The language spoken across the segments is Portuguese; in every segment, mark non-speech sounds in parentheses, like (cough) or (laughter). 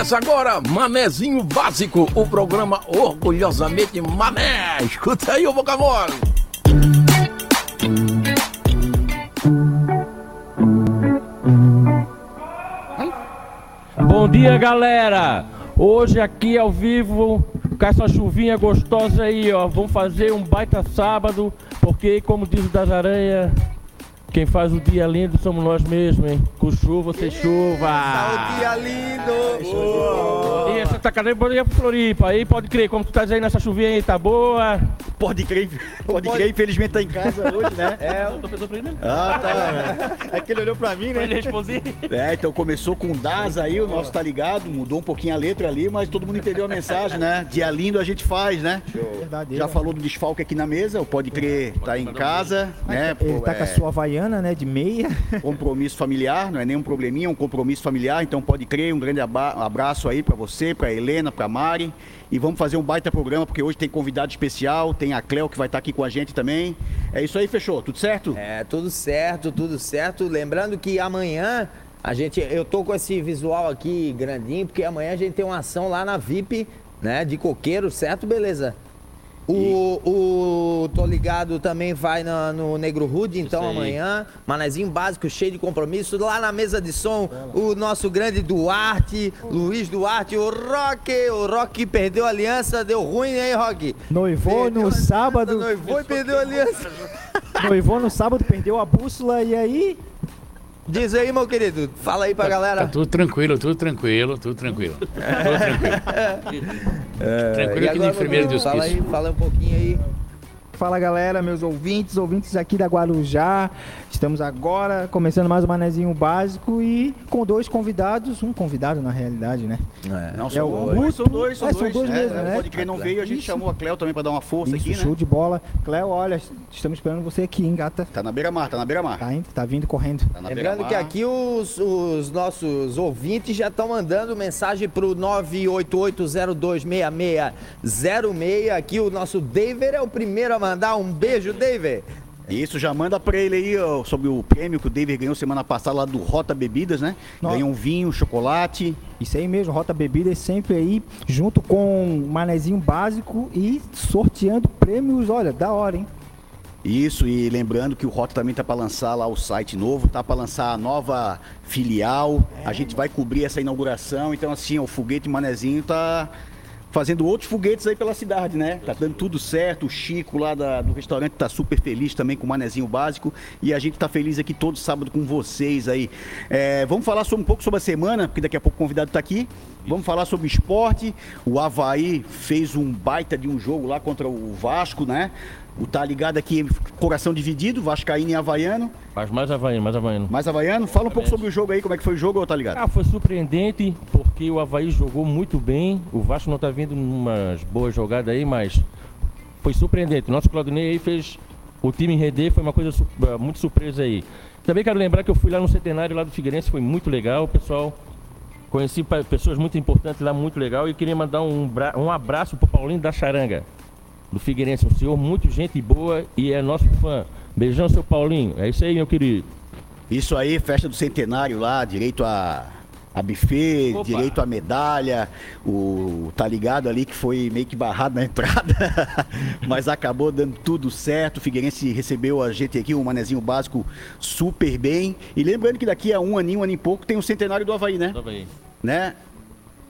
Começa agora Manezinho Básico, o programa orgulhosamente mané. Escuta aí o mole. Bom dia, galera! Hoje aqui ao vivo, com essa chuvinha gostosa aí, ó. Vamos fazer um baita sábado, porque como diz o das aranhas, quem faz o dia lindo somos nós mesmos, hein? Com chuva, sem chuva. Tá o dia lindo! E essa tá cadê bom dia pro Floripa. Aí pode crer, como tu tá aí nessa chuvinha aí, tá boa? Pode crer, pode, Pode- crer, infelizmente tá em casa hoje, né? (laughs) É, Eu tô pensando pra ele mesmo. Ah, tá. É que ele olhou pra mim, Pra ele né? responder. É, então começou com DAS aí, o nosso tá ligado, mudou um pouquinho a letra ali, mas todo mundo entendeu a mensagem, né? Dia lindo a gente faz, né? Já falou do desfalque aqui na mesa, o Pode Crer tá em casa, né? Ele Pô, tá com a é, sua havaiana, né, de meia. (laughs) compromisso familiar, não é nenhum probleminha, é um compromisso familiar, então pode crer, um grande abraço aí pra você, pra Helena, pra Mari, e vamos fazer um baita programa, porque hoje tem convidado especial, tem a Cleo que vai estar aqui com a gente também. É isso aí, fechou, tudo certo? é, tudo certo, tudo certo. Lembrando que amanhã a gente, eu tô com esse visual aqui grandinho, porque amanhã a gente tem uma ação lá na VIP, né, de coqueiro, certo? Beleza. O, o Tô Ligado também vai na- no Negro Rude, então amanhã. Manezinho básico, cheio de compromisso. Lá na mesa de som, o nosso grande Duarte, Luiz Duarte, o Rock. O Rock perdeu a aliança, deu ruim, hein, Rock? Noivou Perdeu no aliança, sábado. Noivou e perdeu a aliança. Noivou no sábado, perdeu a bússola e aí. Diz aí, meu querido. Fala aí pra galera. Tá tudo tranquilo, tudo tranquilo, tudo tranquilo. Tudo tranquilo. tranquilo E aqui no enfermeiro de Fala aí, fala um pouquinho aí. Fala galera, meus ouvintes, ouvintes aqui da Guarujá. Estamos agora começando mais um manezinho básico e com dois convidados, um convidado na realidade, né? Não, É são o dois, são dois, são É, são dois. dois é, mesmo, é, né? Pode crer, não veio, a gente Isso. chamou a Cleo também pra dar uma força Isso, aqui, show né? de bola. Cléo, olha, estamos esperando você aqui, hein, gata? Tá na beira-mar, tá na beira-mar. Tá indo, tá vindo correndo. Tá na Lembrando que aqui os, os nossos ouvintes já estão mandando mensagem pro 988026606. Aqui o nosso David é o primeiro a mandar. Um beijo, David. Isso, já manda pra ele aí ó, sobre o prêmio que o David ganhou semana passada lá do Rota Bebidas, né? Nossa. Ganhou um vinho, chocolate. Isso aí mesmo, Rota Bebidas sempre aí, junto com o manezinho básico e sorteando prêmios, olha, da hora, hein? Isso, e lembrando que o Rota também tá para lançar lá o site novo, tá para lançar a nova filial. A gente vai cobrir essa inauguração, então assim, o foguete Manezinho tá fazendo outros foguetes aí pela cidade, né? Tá dando tudo certo. O Chico lá da- do restaurante tá super feliz também com o Manezinho básico e a gente tá feliz aqui todo sábado com vocês aí. É, vamos falar sobre, um pouco sobre a semana, porque daqui a pouco o convidado tá aqui. Vamos falar sobre esporte. O Havaí fez um baita de um jogo lá contra o Vasco, né? O tá ligado aqui, coração dividido, Vascaíno e Havaiano. Mas mais havaiano, mais havaiano. Mais Havaiano, fala um pouco sobre o jogo aí, como é que foi o jogo, tá ligado? Ah, foi surpreendente porque o Havaí jogou muito bem. O Vasco não tá vindo umas boas jogadas aí, mas foi surpreendente. O nosso Claudinei aí fez o time render, foi uma coisa ah, muito surpresa aí. Também quero lembrar que eu fui lá no centenário lá do Figueirense, foi muito legal, pessoal. Conheci pessoas muito importantes lá, muito legal. E queria mandar um, um abraço pro Paulinho da Charanga, do Figueirense. Um senhor muito gente boa e é nosso fã. Beijão, seu Paulinho. É isso aí, meu querido. Isso aí, festa do centenário lá, direito a, a buffet, Opa. direito a medalha, o tá ligado ali que foi meio que barrado na (laughs) entrada, mas acabou dando tudo certo. O Figueirense recebeu a gente aqui, um manezinho básico super bem. E lembrando que daqui a um aninho, um ano e pouco, tem o centenário do Havaí, né? Do Havaí. né?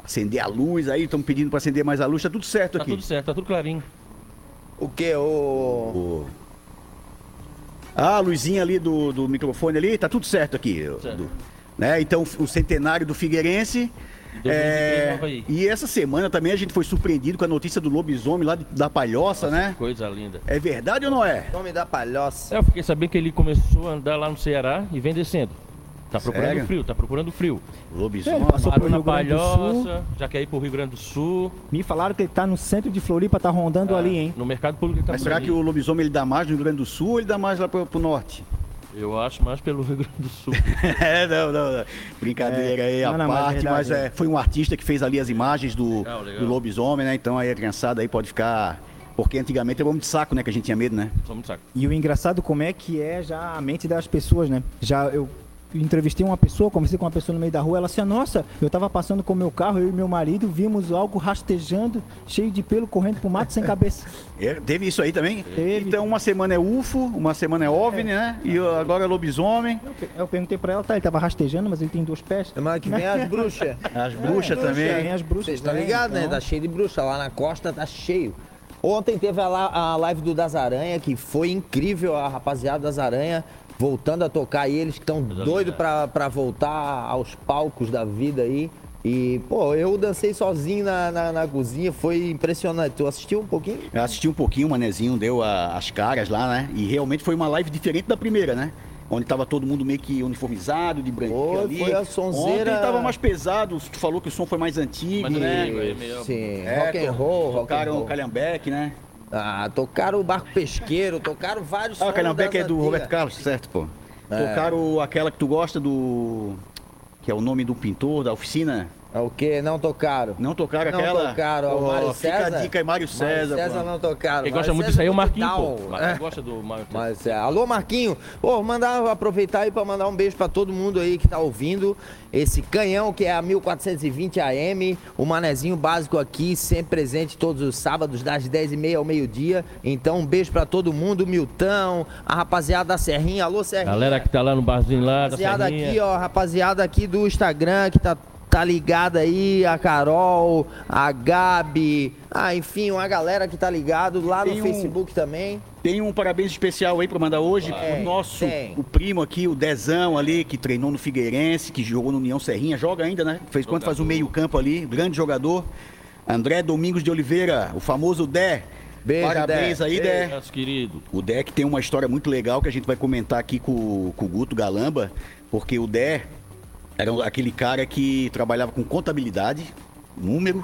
Acender a luz aí, estão pedindo para acender mais a luz, tá tudo certo Tá aqui. tudo certo, tá tudo clarinho. O que? O. O- Ah, a luzinha ali do, do microfone ali, tá tudo certo aqui. Certo. Do- né? Então, o centenário do Figueirense. 2023 é, Havaí. e essa semana também a gente foi surpreendido com a notícia do lobisomem lá de- da Palhoça, né? Coisa linda. É verdade ou não é? Nome da palhoça. É, eu fiquei sabendo que ele começou a andar lá no Ceará e vem descendo. Tá procurando Sério? frio, tá procurando frio. Lobisomem. Ele passou Parou na Grande do Sul. Palhoça, já quer ir pro Rio Grande do Sul. Me falaram que ele tá no centro de Floripa, tá rondando ali, hein? No mercado público ele tá Mas será ali. que o lobisomem ele dá mais no Rio Grande do Sul ou ele dá mais lá pro, pro norte? Eu acho mais pelo Rio Grande do Sul. (laughs) É, não, não, não. Brincadeira aí, a Não, não, mas é parte, mas, verdade, é, foi um artista que fez ali as imagens do, Legal, legal. do lobisomem, né? Então aí a criançada aí pode ficar. Porque antigamente era homem de saco, né? Que a gente tinha medo, né? Só muito saco. E o engraçado como é que é já a mente das pessoas, né? Já eu entrevistei uma pessoa, conversei com uma pessoa no meio da rua, ela assim, nossa, eu tava passando com o meu carro, eu e meu marido, vimos algo rastejando, cheio de pelo, correndo pro mato sem cabeça. (laughs) É, teve isso aí também? Teve. Então uma semana é UFO, uma semana é OVNI, né? E agora é lobisomem. Eu perguntei pra ela, tá, ele tava rastejando, mas ele tem duas pés. Semana que vem as bruxas. (laughs) As bruxas também. Tem as bruxas. Vocês estão ligados, né? então. Tá cheio de bruxa. Lá na costa tá cheio. Ontem teve a, a live do Das Aranha, que foi incrível. A rapaziada das Aranha voltando a tocar. E eles que estão doidos pra, pra voltar aos palcos da vida aí. E, pô, eu dancei sozinho na, na, na cozinha. Foi impressionante. Tu assistiu um pouquinho? Eu assisti um pouquinho, o Manezinho deu a- as caras lá, né? E realmente foi uma live diferente da primeira, né? Onde tava todo mundo meio que uniformizado, de branquinho Foi, ali. foi a sonzeira- Ontem tava mais pesado, tu falou que o som foi mais antigo, Mais né? antigo, é meio- Sim, É, rock and roll, rock and Tocaram o Calhambeck, né? Ah, tocaram o Barco Pesqueiro, tocaram vários Ah, o sons Calhambeck das é do antigas. Roberto Carlos, certo, pô. É. Tocaram aquela que tu gosta do... Que é o nome do pintor da oficina. É o quê? Não tocaram? Não tocaram Não aquela? tocaram. Pô, o Mário fica César? a dica aí, Mário César. Mário César pô. não tocaram. Quem Mário gosta muito César disso aí é o muito Marquinho, pô. É. Gosta do Mário Mas é, alô Marquinho, Pô, mandar aproveitar aí para mandar um beijo para todo mundo aí que tá ouvindo esse canhão que é a 1420 AM, o manezinho básico aqui, sempre presente todos os sábados das 10h30 ao meio-dia. Então um beijo para todo mundo, Miltão, a rapaziada da Serrinha, alô Serrinha. Galera que tá lá no barzinho lá, da rapaziada Serrinha. aqui, ó, rapaziada aqui do Instagram que tá tá ligada aí, a Carol, a Gabi, ah, enfim, uma galera que tá ligado lá no Tem um- Facebook também. Tem um parabéns especial aí pra mandar hoje Tem, o nosso, tem. o primo aqui, o Dezão ali, que treinou no Figueirense, que jogou no União Serrinha, joga ainda, né? Fez quando faz o meio campo ali, grande jogador. André Domingos de Oliveira, o famoso Dé. Beijo, Parabéns Dé. aí, Dé. Nosso querido. O Dé que tem uma história muito legal que a gente vai comentar aqui com, com o Guto Galamba, porque o Dé era aquele cara que trabalhava com contabilidade, número,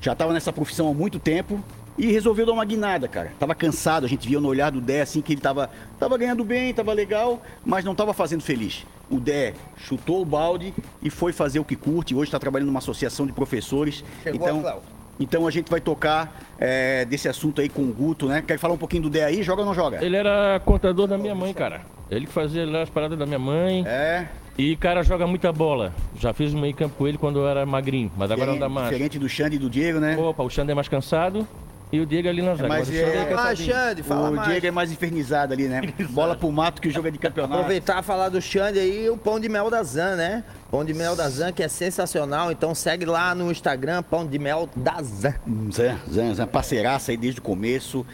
já estava nessa profissão há muito tempo e resolveu dar uma guinada, cara. Tava cansado, a gente via no olhar do Dé assim que ele tava, tava ganhando bem, tava legal, mas não tava fazendo feliz. O Dé chutou o balde e foi fazer o que curte. Hoje está trabalhando numa associação de professores. Chegou a então, Cléo. então a gente vai tocar é, desse assunto aí com o Guto, né? Quer falar um pouquinho do Dé aí? Joga ou não joga? Ele era contador da minha mãe, cara. Ele que fazia lá as paradas da minha mãe. É. E cara joga muita bola. Já fiz um meio campo com ele quando eu era magrinho, mas agora não dá mais. Diferente do Xande e do Diego, né? Opa, o Xander é mais cansado e o Diego ali na zaga. mas Mas o Xander é- é Ah. Xande, fala o mais. Diego é mais infernizado ali, né? (laughs) Bola pro mato que o jogo é de campeonato. Aproveitar e falar do Xande aí, o pão de mel da Zan, né? Pão de mel da Zan, que é sensacional. Então segue lá no Instagram, pão de mel da Zan. Zan, Zan, Zan, parceiraça aí desde o começo.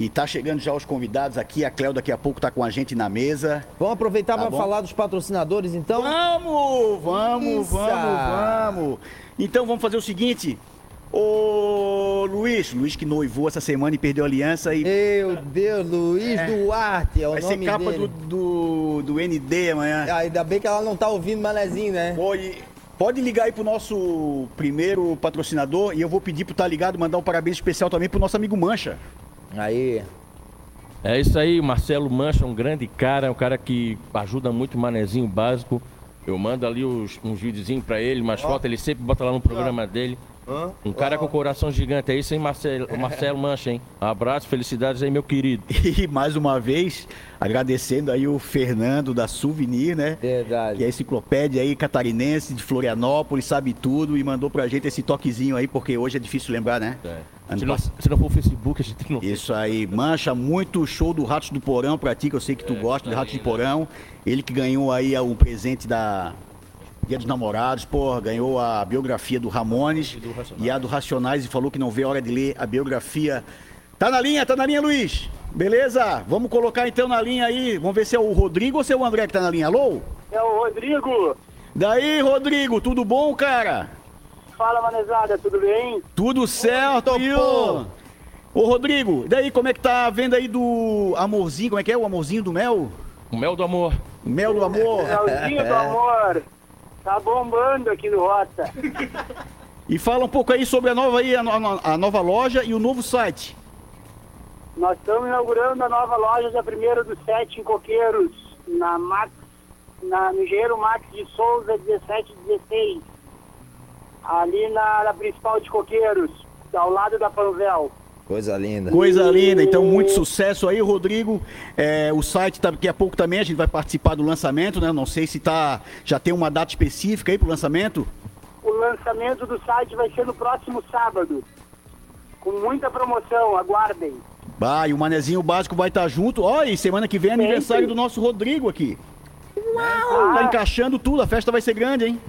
E tá chegando já os convidados aqui. A Cléo daqui a pouco tá com a gente na mesa. Vamos aproveitar Tá para falar dos patrocinadores, então? Vamos, vamos, Isso. vamos, vamos. Então vamos fazer o seguinte. Ô Luiz, Luiz que noivou essa semana e perdeu a aliança e Meu Deus, Luiz Duarte é o vai ser nome capa dele. do, do, do ND amanhã. Ah, Ainda bem que ela não tá ouvindo Manezinho, né? Pode, pode ligar aí pro nosso primeiro patrocinador e eu vou pedir pro Tá Ligado mandar um parabéns especial também pro nosso amigo Mancha. Aí. É isso aí, Marcelo Mancha, um grande cara, um cara que ajuda muito o manezinho básico. Eu mando ali os, uns videozinhos pra ele, umas fotos, ele sempre bota lá no programa dele. Um cara com coração gigante, é isso, hein, Marcelo, o Marcelo Mancha, hein? Abraço, felicidades aí, meu querido. (laughs) E mais uma vez, agradecendo aí o Fernando da Souvenir, né? Verdade. Que é a enciclopédia aí catarinense de Florianópolis, sabe tudo e mandou pra gente esse toquezinho aí, porque hoje é difícil lembrar, né? Ano Se não, se não for o Facebook, a gente não. Isso aí, mancha muito show do Ratos do Porão pra ti, que eu sei que tu gosta do Ratos do Porão. Ele que ganhou aí o presente da Dia dos Namorados, porra, ganhou a biografia do Ramones do Racionais. e a do Racionais e falou que não vê a hora de ler a biografia. Tá na linha, tá na linha, Luiz? Beleza? Vamos colocar então na linha aí. Vamos ver se é o Rodrigo ou se é o André que tá na linha. Alô? É o Rodrigo. Daí, Rodrigo, tudo bom, cara? Fala, manezada, tudo bem? Tudo certo, topou. Ô, Rodrigo, daí como é que tá a venda aí do amorzinho? Como é que é o amorzinho do mel? O mel do amor. Mel do amor. Melzinho do amor. Tá bombando aqui no Rota. E fala um pouco aí sobre a nova, aí, a, no- a nova loja e o novo site. Nós estamos inaugurando a nova loja dia 1 do 7 em Coqueiros, na Max, na, no Engenheiro Max de Souza 1716. Ali na, na principal de Coqueiros, ao lado da Panvel. Coisa linda. Coisa linda, então muito sucesso aí, Rodrigo. É, o site tá, daqui a pouco também a gente vai participar do lançamento, né? Não sei se tá, já tem uma data específica aí pro lançamento. O lançamento do site vai ser no próximo sábado. Com muita promoção, aguardem. Bah, e o Manezinho Básico vai estar junto. Ó, e semana que vem é aniversário do nosso Rodrigo aqui. Tá encaixando tudo, a festa vai ser grande, hein?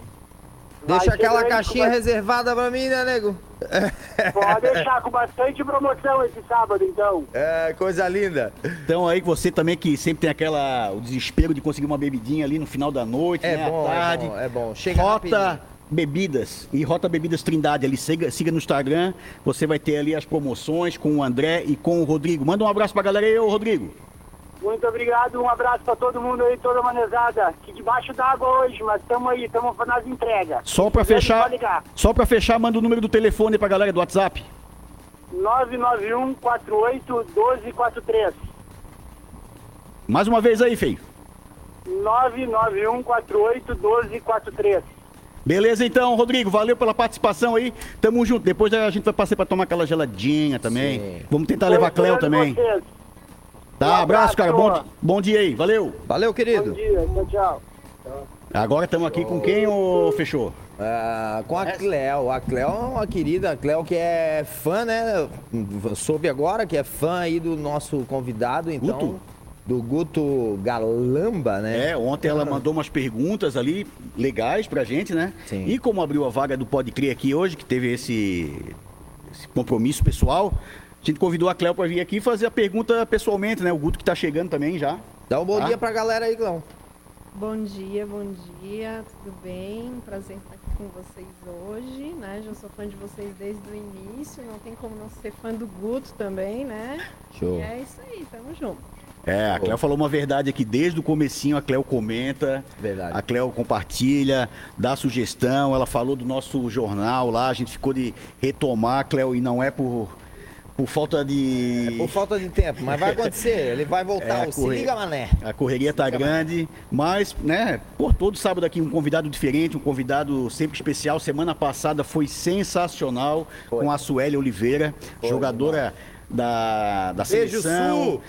Deixa aquela caixinha vai- reservada pra mim, né, nego? (laughs) Pode deixar com bastante promoção esse sábado, então. É, coisa linda. Então aí você também que sempre tem aquela o desespero de conseguir uma bebidinha ali no final da noite, É né, bom, à é tarde. bom, é bom. Chega Rota rapidinho. Bebidas e Rota Bebidas Trindade ali, siga, siga no Instagram, você vai ter ali as promoções com o André e com o Rodrigo. Manda um abraço pra galera aí, ô Rodrigo. Muito obrigado, um abraço pra todo mundo aí, toda manezada. Que debaixo d'água hoje, mas estamos aí, estamos nas entregas. Só pra Quiser, fechar, só pra fechar, manda o número do telefone pra galera do WhatsApp. 991 48 1243. Mais uma vez aí, feio. 991 48 1243. Beleza então, Rodrigo, valeu pela participação aí. Tamo junto. Depois a gente vai passar pra tomar aquela geladinha também. Sim. Vamos tentar levar a Cleo Esperando também. vocês. Tá, Um abraço, cara. Bom, bom dia aí. Valeu. Valeu, Bom querido. dia, tchau, tchau. Agora estamos aqui com quem, ô Fechou? Ah, com a Cleo. A Cleo é uma querida, a Cleo que é fã, né? Soube agora que é fã aí do nosso convidado, então. Guto? Do Guto Galamba, né? É, ontem ela mandou umas perguntas ali legais pra gente, né? Sim. E como abriu a vaga do Pode Crer aqui hoje, que teve esse, esse compromisso pessoal, a gente convidou a Cléo pra vir aqui fazer a pergunta pessoalmente, né? O Guto que tá chegando também já. Dá um bom Tá. dia pra galera aí, Cleo. Bom dia, bom dia, tudo bem? Prazer estar aqui com vocês hoje, né? Já sou fã de vocês desde o início, não tem como não ser fã do Guto também, né? Show. E é isso aí, tamo junto. É, a Cléo falou uma verdade aqui desde o comecinho, a Cléo comenta, Verdade. a Cléo compartilha, dá sugestão, ela falou do nosso jornal lá, a gente ficou de retomar, Cléo, e não é por, por falta de... Por falta de tempo, mas vai acontecer, ele vai voltar. É, Se liga, mané. A correria tá grande, mas, né, por todo sábado aqui um convidado diferente, um convidado sempre especial. Semana passada foi sensacional Foi. com a Sueli Oliveira, Foi, jogadora da, da Beijo, seleção. Su!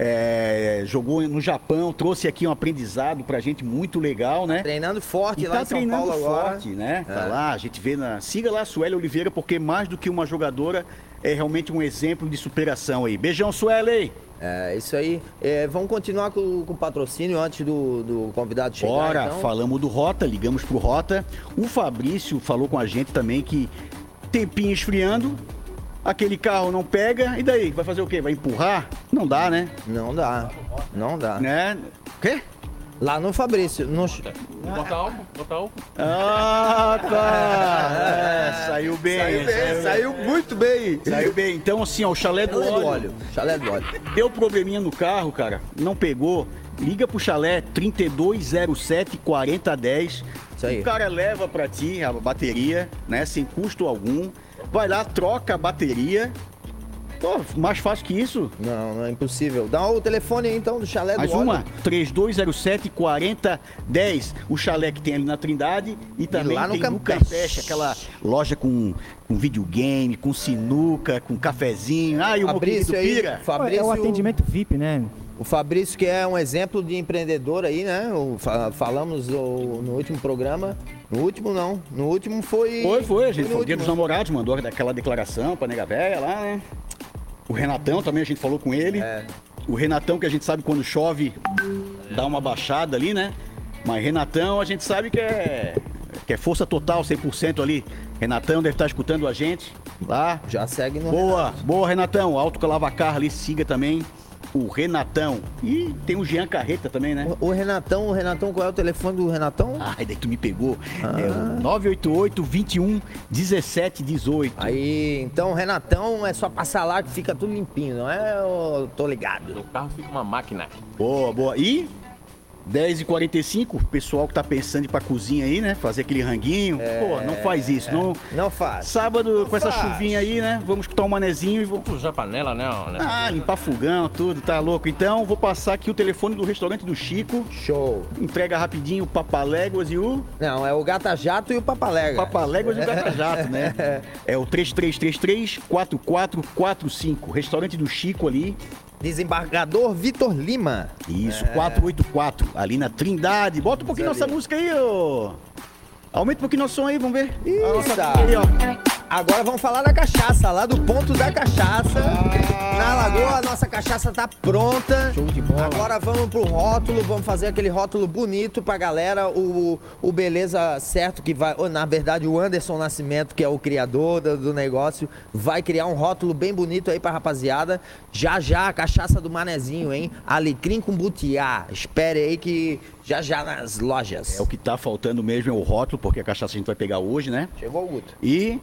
É, jogou no Japão, trouxe aqui um aprendizado pra gente muito legal, né? Treinando forte E lá tá em São treinando Paulo agora. forte, né? Tá É. lá, a gente vê na. Siga lá a Sueli Oliveira, porque mais do que uma jogadora, é realmente um exemplo de superação aí. Beijão, Sueli! É, isso aí. É, vamos continuar com, com o patrocínio antes do, do convidado chegar. Bora, então. falamos do Rota, ligamos pro Rota. O Fabrício falou com a gente também que tempinho esfriando, aquele carro não pega, e daí? Vai fazer o quê? Vai empurrar? Não dá, né? Não dá. Não dá. Né? O quê? Lá no Fabrício. No... Bota álcool, bota álcool. Ah, tá! É, saiu bem. Saiu bem, saiu muito bem. Saiu bem. Então, assim, ó, o chalé do Chalé do óleo. óleo. Chalé do óleo. Deu probleminha no carro, cara, não pegou. Liga pro chalé 3207 4010. Isso aí. O cara leva pra ti a bateria, né, sem custo algum. Vai lá, troca a bateria. Pô, mais fácil que isso. Não, não é impossível. Dá o telefone aí, então do chalé do Mais uma, 3207 4010. O chalé que tem ali na Trindade e também lá no tem no Campeche. Aquela loja com, com videogame, com sinuca, com cafezinho. Ah, e o do Fabrício aí. Pira. Fabrício, É o atendimento VIP, né? O Fabrício, que é um exemplo de empreendedor aí, né? O, fa- falamos o- no último programa. No último, não. No último foi. Foi, foi, a gente no foi o dia dos namorados, mandou aquela declaração pra nega véia lá, né? O Renatão também, a gente falou com ele. É. O Renatão, que a gente sabe quando chove, dá uma baixada ali, né? Mas Renatão, a gente sabe que é, que é força total, 100% ali. Renatão deve estar escutando a gente lá. Já segue no. Boa, boa, Renatão. Alto Calavacar ali, siga também o Renatão. E tem o Jean Carreta também, né? O, o Renatão, o Renatão, qual é o telefone do Renatão? Ai, daí tu me pegou. É o 988 21 17 18. Aí, então, Renatão é só passar lá que fica tudo limpinho, não é? Eu tô ligado. No carro fica uma máquina. Boa, boa. E 10h45, o pessoal que tá pensando em ir pra cozinha aí, né? Fazer aquele ranguinho. Pô, não faz isso. Não... Não faz. Sábado, com essa faz. chuvinha aí, né? Vamos escutar um manezinho e vou. Puxar a panela, né? né? Ah, limpar fogão, tudo, tá louco. Então, vou passar aqui o telefone do restaurante do Chico. Show. Entrega rapidinho o Papaléguas e o Não, é o Gata Jato e o Papalega. Papaléguas e o Gata Jato, né? (laughs) É o 3333-4445. Restaurante do Chico ali. Desembargador Vitor Lima. Isso, 484, ali na Trindade. Bota um pouquinho nossa música aí, ô. Aumenta um pouquinho nosso som aí, vamos ver. Isso. música aí, ó. Agora vamos falar da cachaça, lá do ponto da cachaça. Na Lagoa, a nossa cachaça tá pronta. Show de bola. Agora vamos pro rótulo, vamos fazer aquele rótulo bonito pra galera. O, o Beleza Certo, que vai. ou, Na verdade, o Anderson Nascimento, que é o criador do, do negócio, vai criar um rótulo bem bonito aí pra rapaziada. Já já a cachaça do Manezinho, hein? Alecrim com butiá. Espere aí que já já nas lojas. É o que tá faltando mesmo é o rótulo, porque a cachaça a gente vai pegar hoje, né? Chegou o Guto. E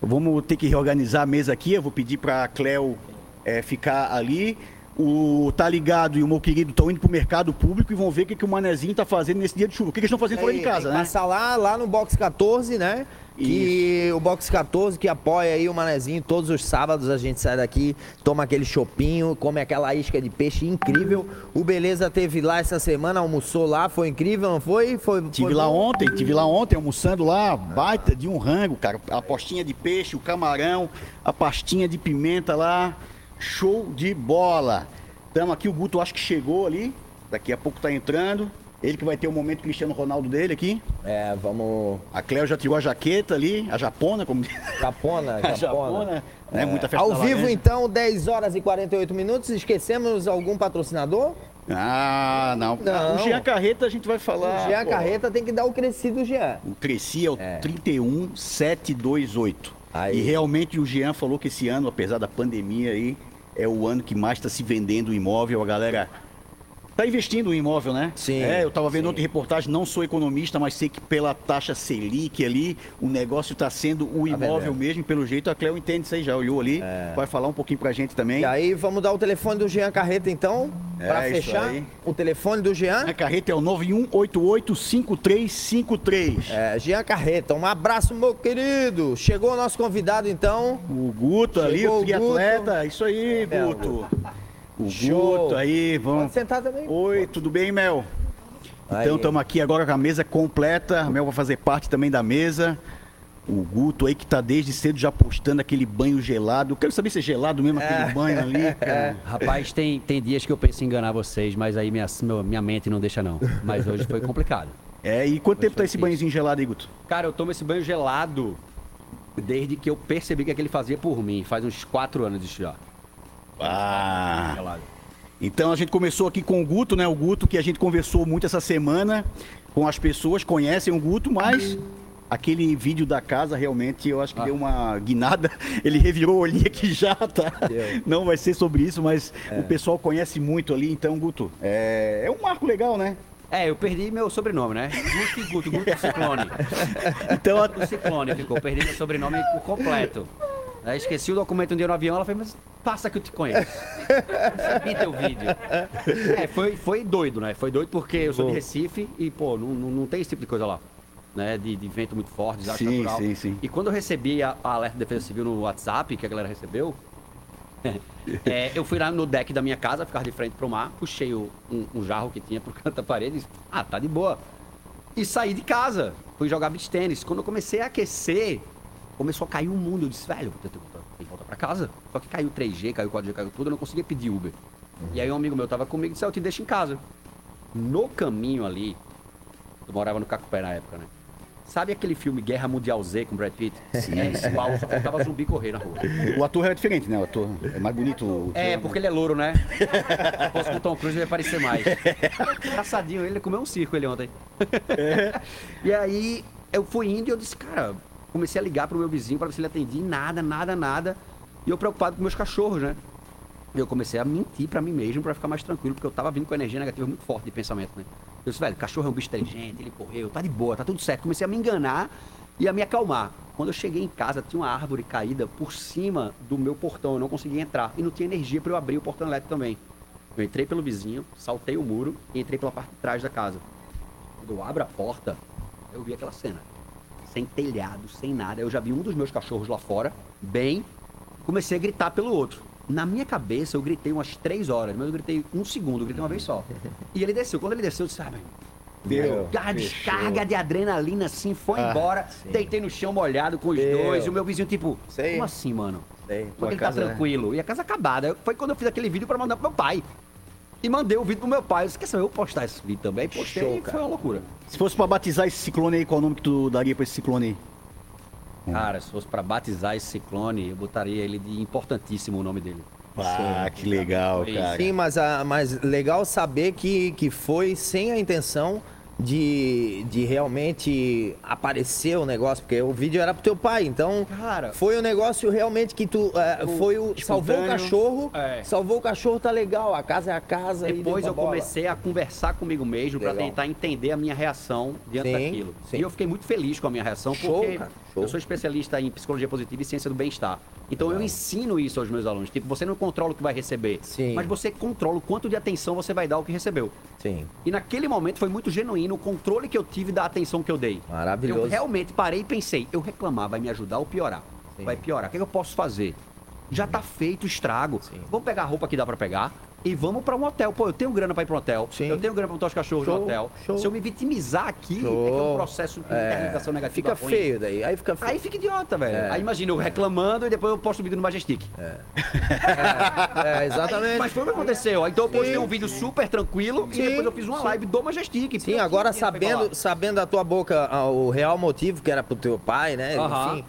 vamos ter que reorganizar a mesa aqui. Eu vou pedir pra Cleo é, ficar ali. O Tá Ligado e o meu querido estão indo pro mercado público e vão ver o que, que o Manezinho tá fazendo nesse dia de chuva. O que, que eles estão fazendo fora de casa, né? Passar lá, lá no Box 14, né? Que o Box 14 que apoia aí o Manezinho. Todos os sábados a gente sai daqui, toma aquele chopinho, come aquela isca de peixe incrível. O Beleza teve lá essa semana, almoçou lá, foi incrível, não foi? Foi. Tive foi lá ontem, tive lá ontem almoçando lá, baita de um rango, cara. A postinha de peixe, o camarão, a pastinha de pimenta lá. Show de bola. Tamo aqui, o Guto acho que chegou ali. Daqui a pouco tá entrando. Ele que vai ter o momento Cristiano Ronaldo dele aqui. É, vamos. A Cleo já tirou a jaqueta ali, a japona, como diz. Japona, (laughs) A Japona. japona, né? Muita festa Ao vivo, laranja. então, 10 horas e 48 minutos. Esquecemos algum patrocinador? Ah, não. Não. O Jean Carreta a gente vai falar. o Jean pô, Carreta tem que dar o crescido Jean. O Cresci é o É. 31728. Aí. E realmente o Jean falou que esse ano, apesar da pandemia aí, é o ano que mais está se vendendo o imóvel. A galera tá investindo no imóvel, né? Sim, É, eu tava vendo sim. outra reportagem, não sou economista, mas sei que pela taxa Selic ali, o negócio está sendo o imóvel vendendo. mesmo. Pelo jeito, a Cleo entende isso aí, já olhou ali. Vai falar um pouquinho pra gente também. E aí, vamos dar o telefone do Jean Carreta, então, É, isso fechar. O telefone do Jean. A carreta é o 91885353. É, Jean Carreta, um abraço, meu querido. Chegou o nosso convidado, então. O Guto ali, Chegou o o triatleta. Isso aí, É, Guto. O Show. Guto aí, Pode vamos. sentar também. Oi, tudo bem, Mel? Então estamos aqui agora com a mesa completa. A Mel vai fazer parte também da mesa. O Guto aí que tá desde cedo já postando aquele banho gelado. Eu quero saber se é gelado mesmo aquele banho ali, (laughs) cara. Rapaz, tem, tem dias que eu penso em enganar vocês, mas aí minha, meu- minha mente não deixa não. Mas hoje foi complicado. É, e quanto tempo tá esse difícil. banhozinho gelado aí, Guto? Cara, eu tomo esse banho gelado desde que eu percebi que aquele fazia por mim. Faz uns quatro anos isso já. Ah. Então a gente começou aqui com o Guto, né? O Guto que a gente conversou muito essa semana com as pessoas, conhecem o Guto, mas aquele vídeo da casa realmente eu acho que deu uma guinada. (laughs) Ele revirou o olhinho aqui já, tá? Deu. Não vai ser sobre isso, mas o pessoal conhece muito ali. Então, Guto, é, é um marco legal, né? É, eu perdi meu sobrenome, né? Guto e Guto, Guto Ciclone. (laughs) Então, a- Guto Ciclone ficou. Perdi meu sobrenome por completo. Aí esqueci o documento um dia no avião, ela falou, mas passa que eu te conheço. Vi teu vídeo. (laughs) É, foi, foi doido, né? Foi doido porque eu sou de Recife e, pô, não, não, não tem esse tipo de coisa lá. Né? De, de vento muito forte, desastre Sim, natural. sim, sim. E quando eu recebi a, a alerta de defesa civil no WhatsApp, que a galera recebeu, (laughs) é, eu fui lá no deck da minha casa, ficar de frente pro mar, puxei o- um, um jarro que tinha pro (laughs) canto da parede e disse, ah, tá de boa. E saí de casa, fui jogar beach tênis. Quando eu comecei a aquecer, começou a cair o mundo. Eu disse, velho, eu tenho que pra casa. Só que caiu 3G, caiu 4G, caiu tudo, eu não conseguia pedir Uber. E aí um amigo meu tava comigo e disse, ah, eu te deixo em casa. No caminho ali, eu morava no Cacupé na época, né? Sabe aquele filme Guerra Mundial Z com Brad Pitt? Sim. É esse só faltava zumbi correr na rua. o ator é diferente, né? O ator é mais bonito. o- É, porque ele é louro, né? Se fosse com o Tom Cruise, ele ia parecer mais. Engraçadinho, ele comeu um circo ele ontem. e aí, eu fui indo e eu disse, cara, comecei a ligar pro meu vizinho para ver se ele atendia, e nada, nada, nada. E eu preocupado com meus cachorros, né? E eu comecei a mentir pra mim mesmo pra ficar mais tranquilo, porque eu tava vindo com energia negativa muito forte de pensamento, né? Eu disse, velho, cachorro é um bicho inteligente, ele correu, tá de boa, tá tudo certo. Comecei a me enganar e a me acalmar. Quando eu cheguei em casa, tinha uma árvore caída por cima do meu portão, eu não conseguia entrar. E não tinha energia pra eu abrir o portão elétrico também. Eu entrei pelo vizinho, saltei o muro e entrei pela parte de trás da casa. Quando eu abro a porta, eu vi aquela cena. Sem telhado, sem nada. Eu já vi um dos meus cachorros lá fora, bem, comecei a gritar pelo outro. Na minha cabeça, eu gritei umas três horas, mas eu gritei um segundo, eu gritei uma vez só. E ele desceu. Quando ele desceu, eu disse, ah, meu, Deu. a descarga de adrenalina assim, foi Ah, embora. sim. Deitei no chão molhado com os Deu. dois. E o meu vizinho, tipo, Sei. como assim, mano? Sei, ele casa, tá né? tranquilo. E a casa acabada. Foi quando eu fiz aquele vídeo pra mandar pro meu pai. E mandei o vídeo pro meu pai. Eu disse, quer saber, eu vou postar esse vídeo também. Postei Show, e cara. foi uma loucura. Se fosse pra batizar esse ciclone aí, qual o nome que tu daria pra esse ciclone aí? Cara, se fosse pra batizar esse ciclone, eu botaria ele de importantíssimo o nome dele. Ah, que legal, cara. Sim, mas, a, mas legal saber que, que foi sem a intenção de, de realmente aparecer o negócio, porque o vídeo era pro teu pai, então Cara, foi um negócio realmente que tu é, foi o salvou o cachorro, É. salvou o cachorro tá legal, a casa é a casa. Depois eu bola. comecei a conversar comigo mesmo pra Legal. tentar entender a minha reação diante Sim, daquilo. sim. E eu fiquei muito feliz com a minha reação, Show, porque cara, show. eu sou especialista em psicologia positiva e ciência do bem-estar. Então eu ensino isso aos meus alunos. Tipo, você não controla o que vai receber, Sim. mas você controla o quanto de atenção você vai dar ao que recebeu. Sim, E naquele momento foi muito genuíno o controle que eu tive da atenção que eu dei. maravilhoso. Eu realmente parei e pensei, eu reclamar vai me ajudar ou piorar? Sim. Vai piorar. O que, é que eu posso fazer? Já tá feito o estrago. Sim. Vamos pegar a roupa que dá pra pegar e vamos pra um hotel. Pô, eu tenho grana pra ir pra um hotel. Sim. Eu tenho grana pra botar os cachorros no Show, hotel. show. Se eu me vitimizar aqui, Show. é que é um processo de É, negativa. Fica ruim. feio daí, aí fica feio. Aí fica idiota, velho. É. Aí imagina eu reclamando e depois eu posto o vídeo no Majestic. É, exatamente. Mas foi o que aconteceu. Aí, Então eu postei um vídeo super tranquilo Sim, e depois eu fiz uma sim. live do Majestic. Sim, agora sabendo, sabendo da tua boca ah, o real motivo que era pro teu pai, né? Aham. Enfim.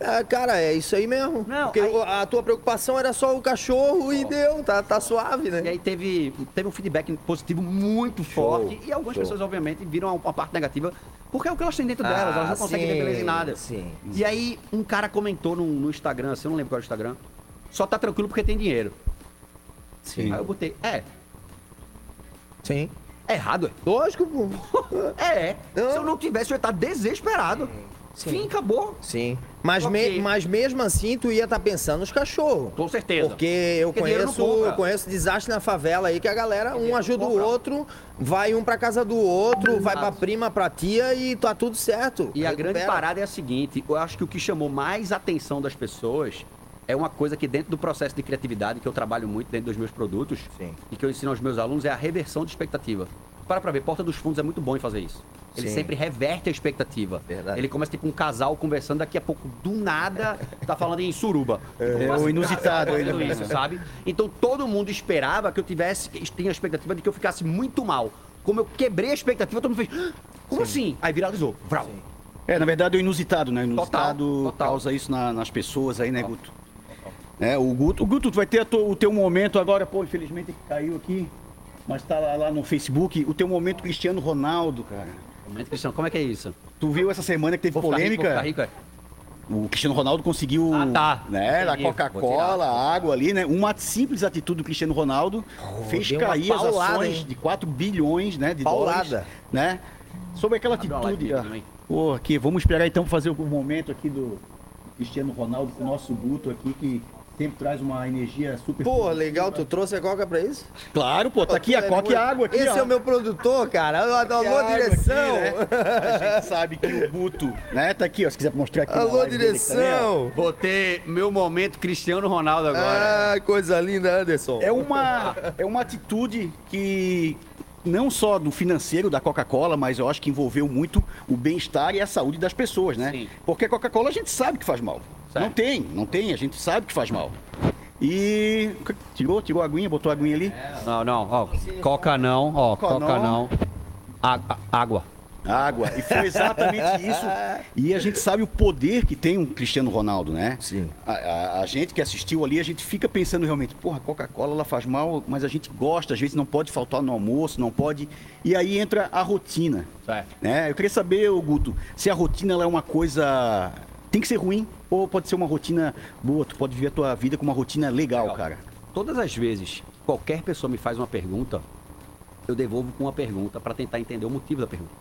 É, cara, é isso aí mesmo. Não, Porque aí- a tua preocupação era só o cachorro e deu, tá, tá suave, E né? aí teve, teve um feedback positivo muito forte. E algumas show. pessoas, obviamente, viram uma, parte negativa. Porque é o que elas têm dentro delas, elas não conseguem sim, ver beleza em nada. Sim. E aí, um cara comentou no, no Instagram, assim, eu não lembro qual era o Instagram. Só tá tranquilo porque tem dinheiro. Sim. Aí eu botei, é, Sim. é errado, Lógico, pô. (laughs) é. É, Não. Se eu não tivesse, eu ia estar desesperado. Sim. Fim, acabou. Sim. Mas, Ok. me- mas mesmo assim, tu ia estar pensando nos cachorros. Com certeza. Porque eu Porque conheço, eu conheço desastre na favela aí que a galera um ajuda o outro, vai um pra casa do outro, vai pra prima, pra tia e tá tudo certo. E a grande parada é a seguinte: eu acho que o que chamou mais atenção das pessoas é uma coisa que dentro do processo de criatividade, que eu trabalho muito dentro dos meus produtos, Sim. e que eu ensino aos meus alunos, é a reversão de expectativa. Para pra ver, Porta dos Fundos é muito bom em fazer isso. Ele Sim. sempre reverte a expectativa. Verdade. Ele começa tipo um casal conversando, daqui a pouco, do nada, tá falando em suruba. É, o inusitado, Tá ele- isso, sabe? Então todo mundo esperava que eu tivesse, tinha a expectativa de que eu ficasse muito mal. Como eu quebrei a expectativa, todo mundo fez, "Ah, como assim? Aí viralizou. Vrau. É, na verdade é o inusitado, né? O inusitado Total, total. causa isso na- nas pessoas aí, né, Guto? É, o Guto, o Guto, tu vai ter o teu momento agora, pô, infelizmente caiu aqui, mas tá lá, lá no Facebook, o teu momento Cristiano Ronaldo, cara. Momento, Cristiano, como é que é isso? Tu viu essa semana que teve Vou rico, polêmica? ficar rico, é? O Cristiano Ronaldo conseguiu, Ah, tá. né, da Coca-Cola, água ali, né? Uma simples atitude do Cristiano Ronaldo fez deu uma cair as paulada, ações hein? de 4 bilhões, né, de Paulada. dólares, né? Sobre aquela Abre atitude, pô, aqui, vamos esperar então fazer o momento aqui do Cristiano Ronaldo com o nosso Guto aqui que sempre traz uma energia super Pô, legal, tu trouxe a coca pra isso? Claro, pô, tá aqui a coca e a água aqui, Esse ó. é o meu produtor, cara. Alô, direção. aqui, né? A gente sabe que o Guto, né, tá aqui, ó, se quiser mostrar aqui Alô, dele também, ó. direção. Vou ter meu momento Cristiano Ronaldo agora. Ah, coisa linda, Anderson. É uma, é uma atitude que não só do financeiro da Coca-Cola, mas eu acho que envolveu muito o bem-estar e a saúde das pessoas, né? Sim. Porque a Coca-Cola a gente sabe que faz mal. Certo. Não tem, não tem, a gente sabe que faz mal. E tirou, tirou a aguinha, botou a aguinha ali. Não, não, ó. Coca não, ó. Coca Coca não. não. Á- Água. Água. E foi exatamente (laughs) isso. E a gente sabe o poder que tem um Cristiano Ronaldo, né? Sim. A, a- a gente que assistiu ali, a gente fica pensando realmente, porra, Coca-Cola ela faz mal, mas a gente gosta, às vezes não pode faltar no almoço, não pode. E aí entra a rotina. Certo. Né? Eu queria saber, Guto, se a rotina ela é uma coisa. Tem que ser ruim ou pode ser uma rotina boa? Tu pode viver a tua vida com uma rotina legal, Legal. cara. Todas as vezes que qualquer pessoa me faz uma pergunta, eu devolvo com uma pergunta para tentar entender o motivo da pergunta.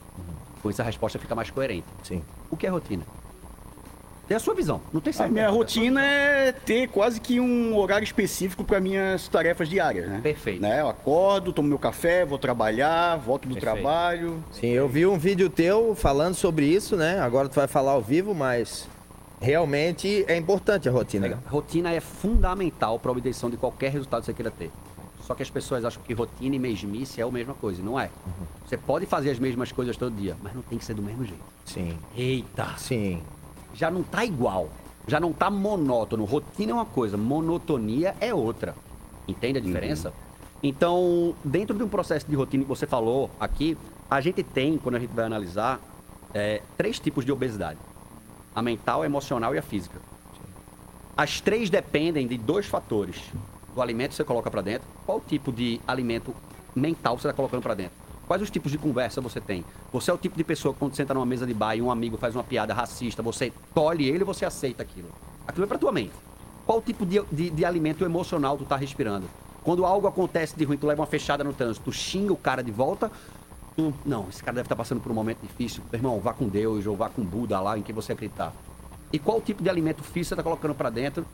Com isso a resposta fica mais coerente. Sim. O que é rotina? Tem a sua visão. Não tem A certo. minha rotina é ter quase que um horário específico para minhas tarefas diárias, né? Perfeito. Né? Eu acordo, tomo meu café, vou trabalhar, volto do Perfeito. trabalho. Sim, eu vi um vídeo teu falando sobre isso, né? Agora tu vai falar ao vivo, mas realmente é importante a rotina. né? Rotina é fundamental para a obtenção de qualquer resultado que você queira ter. Só que as pessoas acham que rotina e mesmice é a mesma coisa. e Não é. Você pode fazer as mesmas coisas todo dia, mas não tem que ser do mesmo jeito. Sim, Eita! sim. Já não tá igual. Já não tá monótono. Rotina é uma coisa, monotonia é outra. Entende a diferença? Então, dentro de um processo de rotina que você falou aqui, a gente tem, quando a gente vai analisar, é, três tipos de obesidade: a mental, a emocional e a física. As três dependem de dois fatores: do alimento que você coloca para dentro, qual tipo de alimento mental você está colocando para dentro. Quais os tipos de conversa você tem? Você é o tipo de pessoa que quando senta numa mesa de bar e um amigo faz uma piada racista, você tolhe ele você aceita aquilo. Aquilo é para tua mente. Qual tipo de, de, de alimento emocional tu tá respirando? Quando algo acontece de ruim, tu leva uma fechada no trânsito, tu xinga o cara de volta, tu, não, esse cara deve estar passando por um momento difícil. Meu irmão, vá com Deus ou vá com Buda lá em quem você acreditar. E qual tipo de alimento físico você está colocando para dentro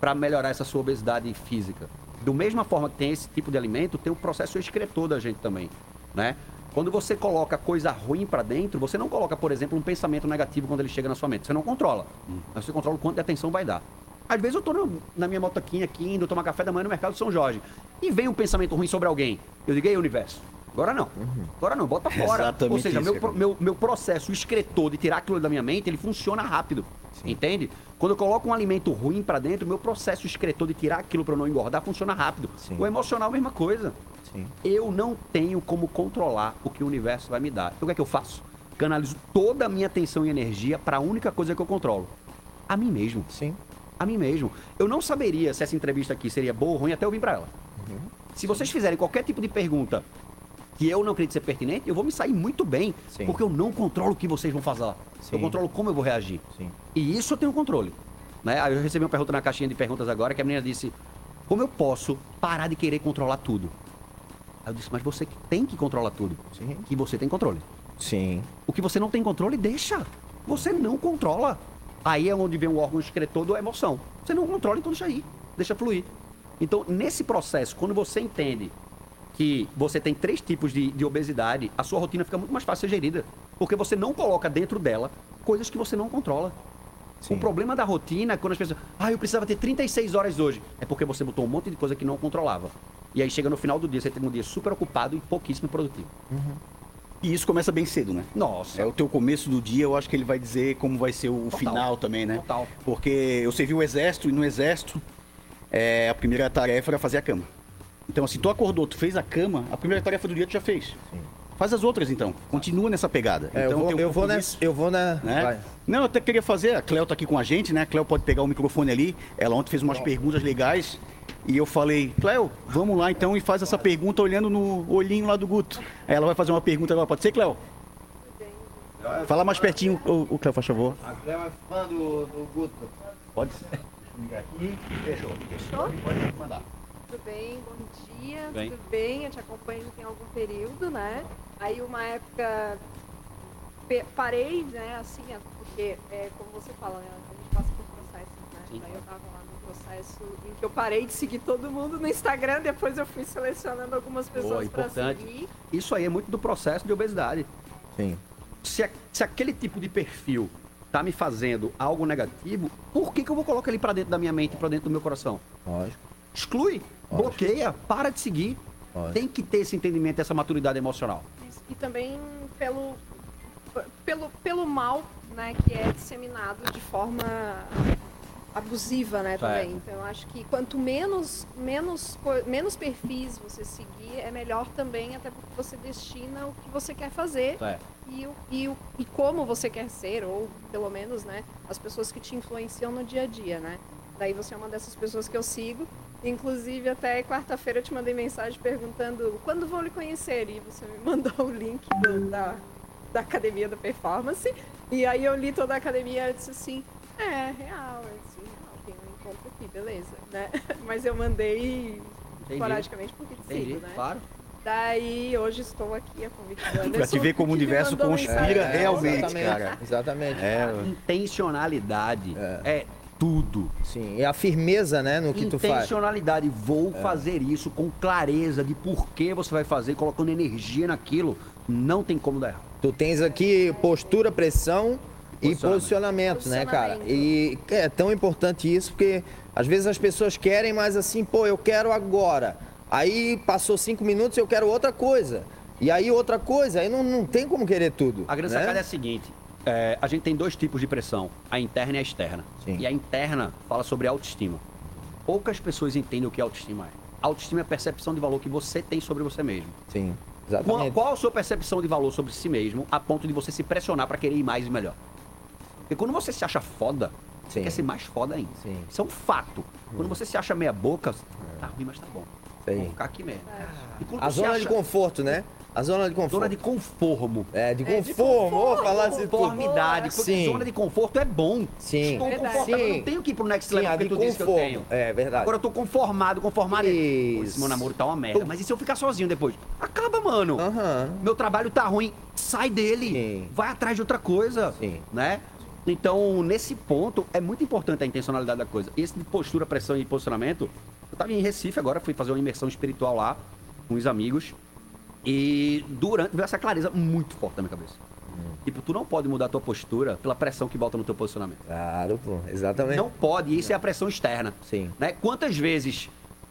para melhorar essa sua obesidade física? Do mesma forma que tem esse tipo de alimento, tem o processo excretor da gente também, né? Quando você coloca coisa ruim para dentro, você não coloca, por exemplo, um pensamento negativo quando ele chega na sua mente. Você não controla. Mas você controla o quanto de atenção vai dar. Às vezes eu tô no- na minha motoquinha aqui, indo tomar café da manhã no mercado de São Jorge. E vem um pensamento ruim sobre alguém. Eu digo, ei, universo, agora não. Agora não, bota fora. Exatamente Ou seja, meu, meu, meu processo excretor de tirar aquilo da minha mente, ele funciona rápido. Entende? Quando eu coloco um alimento ruim pra dentro, meu processo excretor de tirar aquilo pra eu não engordar funciona rápido. Sim. O emocional, mesma coisa. Sim. Eu não tenho como controlar o que o universo vai me dar. Então o que é que eu faço? Canalizo toda a minha atenção e energia para a única coisa que eu controlo. A mim mesmo. Sim. A mim mesmo. Eu não saberia se essa entrevista aqui seria boa ou ruim até eu vir para ela. Se vocês fizerem qualquer tipo de pergunta que eu não acredito ser pertinente, eu vou me sair muito bem, Sim. porque eu não controlo o que vocês vão fazer. Sim. Eu controlo como eu vou reagir. Sim. E isso eu tenho controle. Né? Aí eu recebi uma pergunta na caixinha de perguntas agora que a menina disse: Como eu posso parar de querer controlar tudo? Aí eu disse: Mas você tem que controlar tudo. Sim. Que você tem controle. Sim. O que você não tem controle, deixa. Você não controla. Aí é onde vem o órgão excretor da emoção. Você não controla, então deixa aí. Deixa fluir. Então, nesse processo, quando você entende que você tem três tipos de, de obesidade, a sua rotina fica muito mais fácil de ser gerida. Porque você não coloca dentro dela coisas que você não controla. Sim. O problema da rotina é quando as pessoas. Ah, eu precisava ter 36 horas hoje. É porque você botou um monte de coisa que não controlava. E aí chega no final do dia, você tem um dia super ocupado e pouquíssimo produtivo. E isso começa bem cedo, né? Nossa. É o teu começo do dia, eu acho que ele vai dizer como vai ser o Total. final também, né? Total. Porque eu servi o exército e no exército é, a primeira tarefa era fazer a cama. Então, assim, tu acordou, tu fez a cama, a primeira tarefa do dia tu já fez. Faz as outras então. Continua nessa pegada. É, então, eu vou, um eu vou nessa. Eu vou na. né? Vai. Não, eu até queria fazer, a Cleo tá aqui com a gente, né? A Cleo pode pegar o microfone ali. Ela ontem fez umas perguntas legais. E eu falei, Cleo, vamos lá então e faz essa pergunta olhando no olhinho lá do Guto. Aí ela vai fazer uma pergunta agora, pode ser, Cleo? Fala mais pertinho, o, o Cleo, faz favor. A Cleo é fã do, do Guto. Pode ser. Fechou? Tudo bem, bom dia, Bem. tudo bem, eu te acompanho tem algum período, né? Aí uma época parei, né, assim, é, porque é, como você fala, né, a gente passa por processos, né? Sim. Aí eu tava lá no processo em que eu parei de seguir todo mundo no Instagram, depois eu fui selecionando algumas pessoas para importante. seguir. Isso aí é muito do processo de obesidade. Sim. Se, se aquele tipo de perfil tá me fazendo algo negativo, por que, que eu vou colocar ele para dentro da minha mente, para dentro do meu coração? Lógico. Exclui, bloqueia, para de seguir. Tem que ter esse entendimento, essa maturidade emocional. E também pelo, pelo, pelo mal né, que é disseminado de forma abusiva né, também. Então eu acho que quanto menos, menos, menos perfis você seguir, é melhor também, até porque você destina o que você quer fazer e, o, e, o, e como você quer ser, ou pelo menos né, as pessoas que te influenciam no dia a dia. Né? Daí você é uma dessas pessoas que eu sigo. Inclusive, até quarta-feira eu te mandei mensagem perguntando quando vou lhe conhecer. E você me (laughs) mandou o link do- da, da Academia da Performance. E aí eu li toda a academia e disse assim, é, real. Eu disse, real, tem um encontro aqui, beleza. Né? (laughs) Mas eu mandei Entendi. esporadicamente porque te Entendi, sigo, né? claro. Daí hoje estou aqui a convite do Pra te ver como o universo conspira mensagem. realmente, exatamente, cara. Exatamente. É, Intencionalidade é, tudo. Sim, e a firmeza, né, no que tu faz. Intencionalidade. Vou É. fazer isso com clareza de por que você vai fazer, colocando energia naquilo. Não tem como dar errado. Tu tens aqui postura, pressão e posicionamento, né, cara? E é tão importante isso porque às vezes as pessoas querem, mas assim, pô, eu quero agora. Aí passou cinco minutos eu quero outra coisa. E aí outra coisa, aí não, não tem como querer tudo. A grande né? sacada é a seguinte: é, a gente tem dois tipos de pressão, a interna e a externa. E a interna fala sobre autoestima. Poucas pessoas entendem o que autoestima é. Autoestima é a percepção de valor que você tem sobre você mesmo. Sim, Qual, exatamente. qual a sua percepção de valor sobre si mesmo a ponto de você se pressionar pra querer ir mais e melhor? Porque quando você se acha foda, você quer ser mais foda ainda. Isso é um fato. Quando você se acha meia boca, tá ruim, mas tá bom. Vou ficar aqui mesmo. E quando A zona de acha- conforto, né? A zona de conforto. Zona de conformo. É, de conformo. Vou falar assim. Conformidade. Porque Sim. zona de conforto é bom. Sim. Estou confortável, eu Sim. não tenho que ir pro next Sim, level a porque de tu disse que eu conformo. tenho. É verdade. Agora eu tô conformado, conformado. Isso. Pô, Esse meu namoro tá uma merda. Mas e se eu ficar sozinho depois? Acaba, mano. Meu trabalho tá ruim. Sai dele. Vai atrás de outra coisa. Né? Então, nesse ponto, é muito importante a intencionalidade da coisa. Esse de postura, pressão e posicionamento. Eu tava em Recife agora, fui fazer uma imersão espiritual lá com os amigos. E durante. essa clareza muito forte na minha cabeça. Tipo, tu não pode mudar a tua postura pela pressão que bota no teu posicionamento. Claro, pô, exatamente. Não pode, e isso é a pressão externa. Sim. Né? Quantas vezes,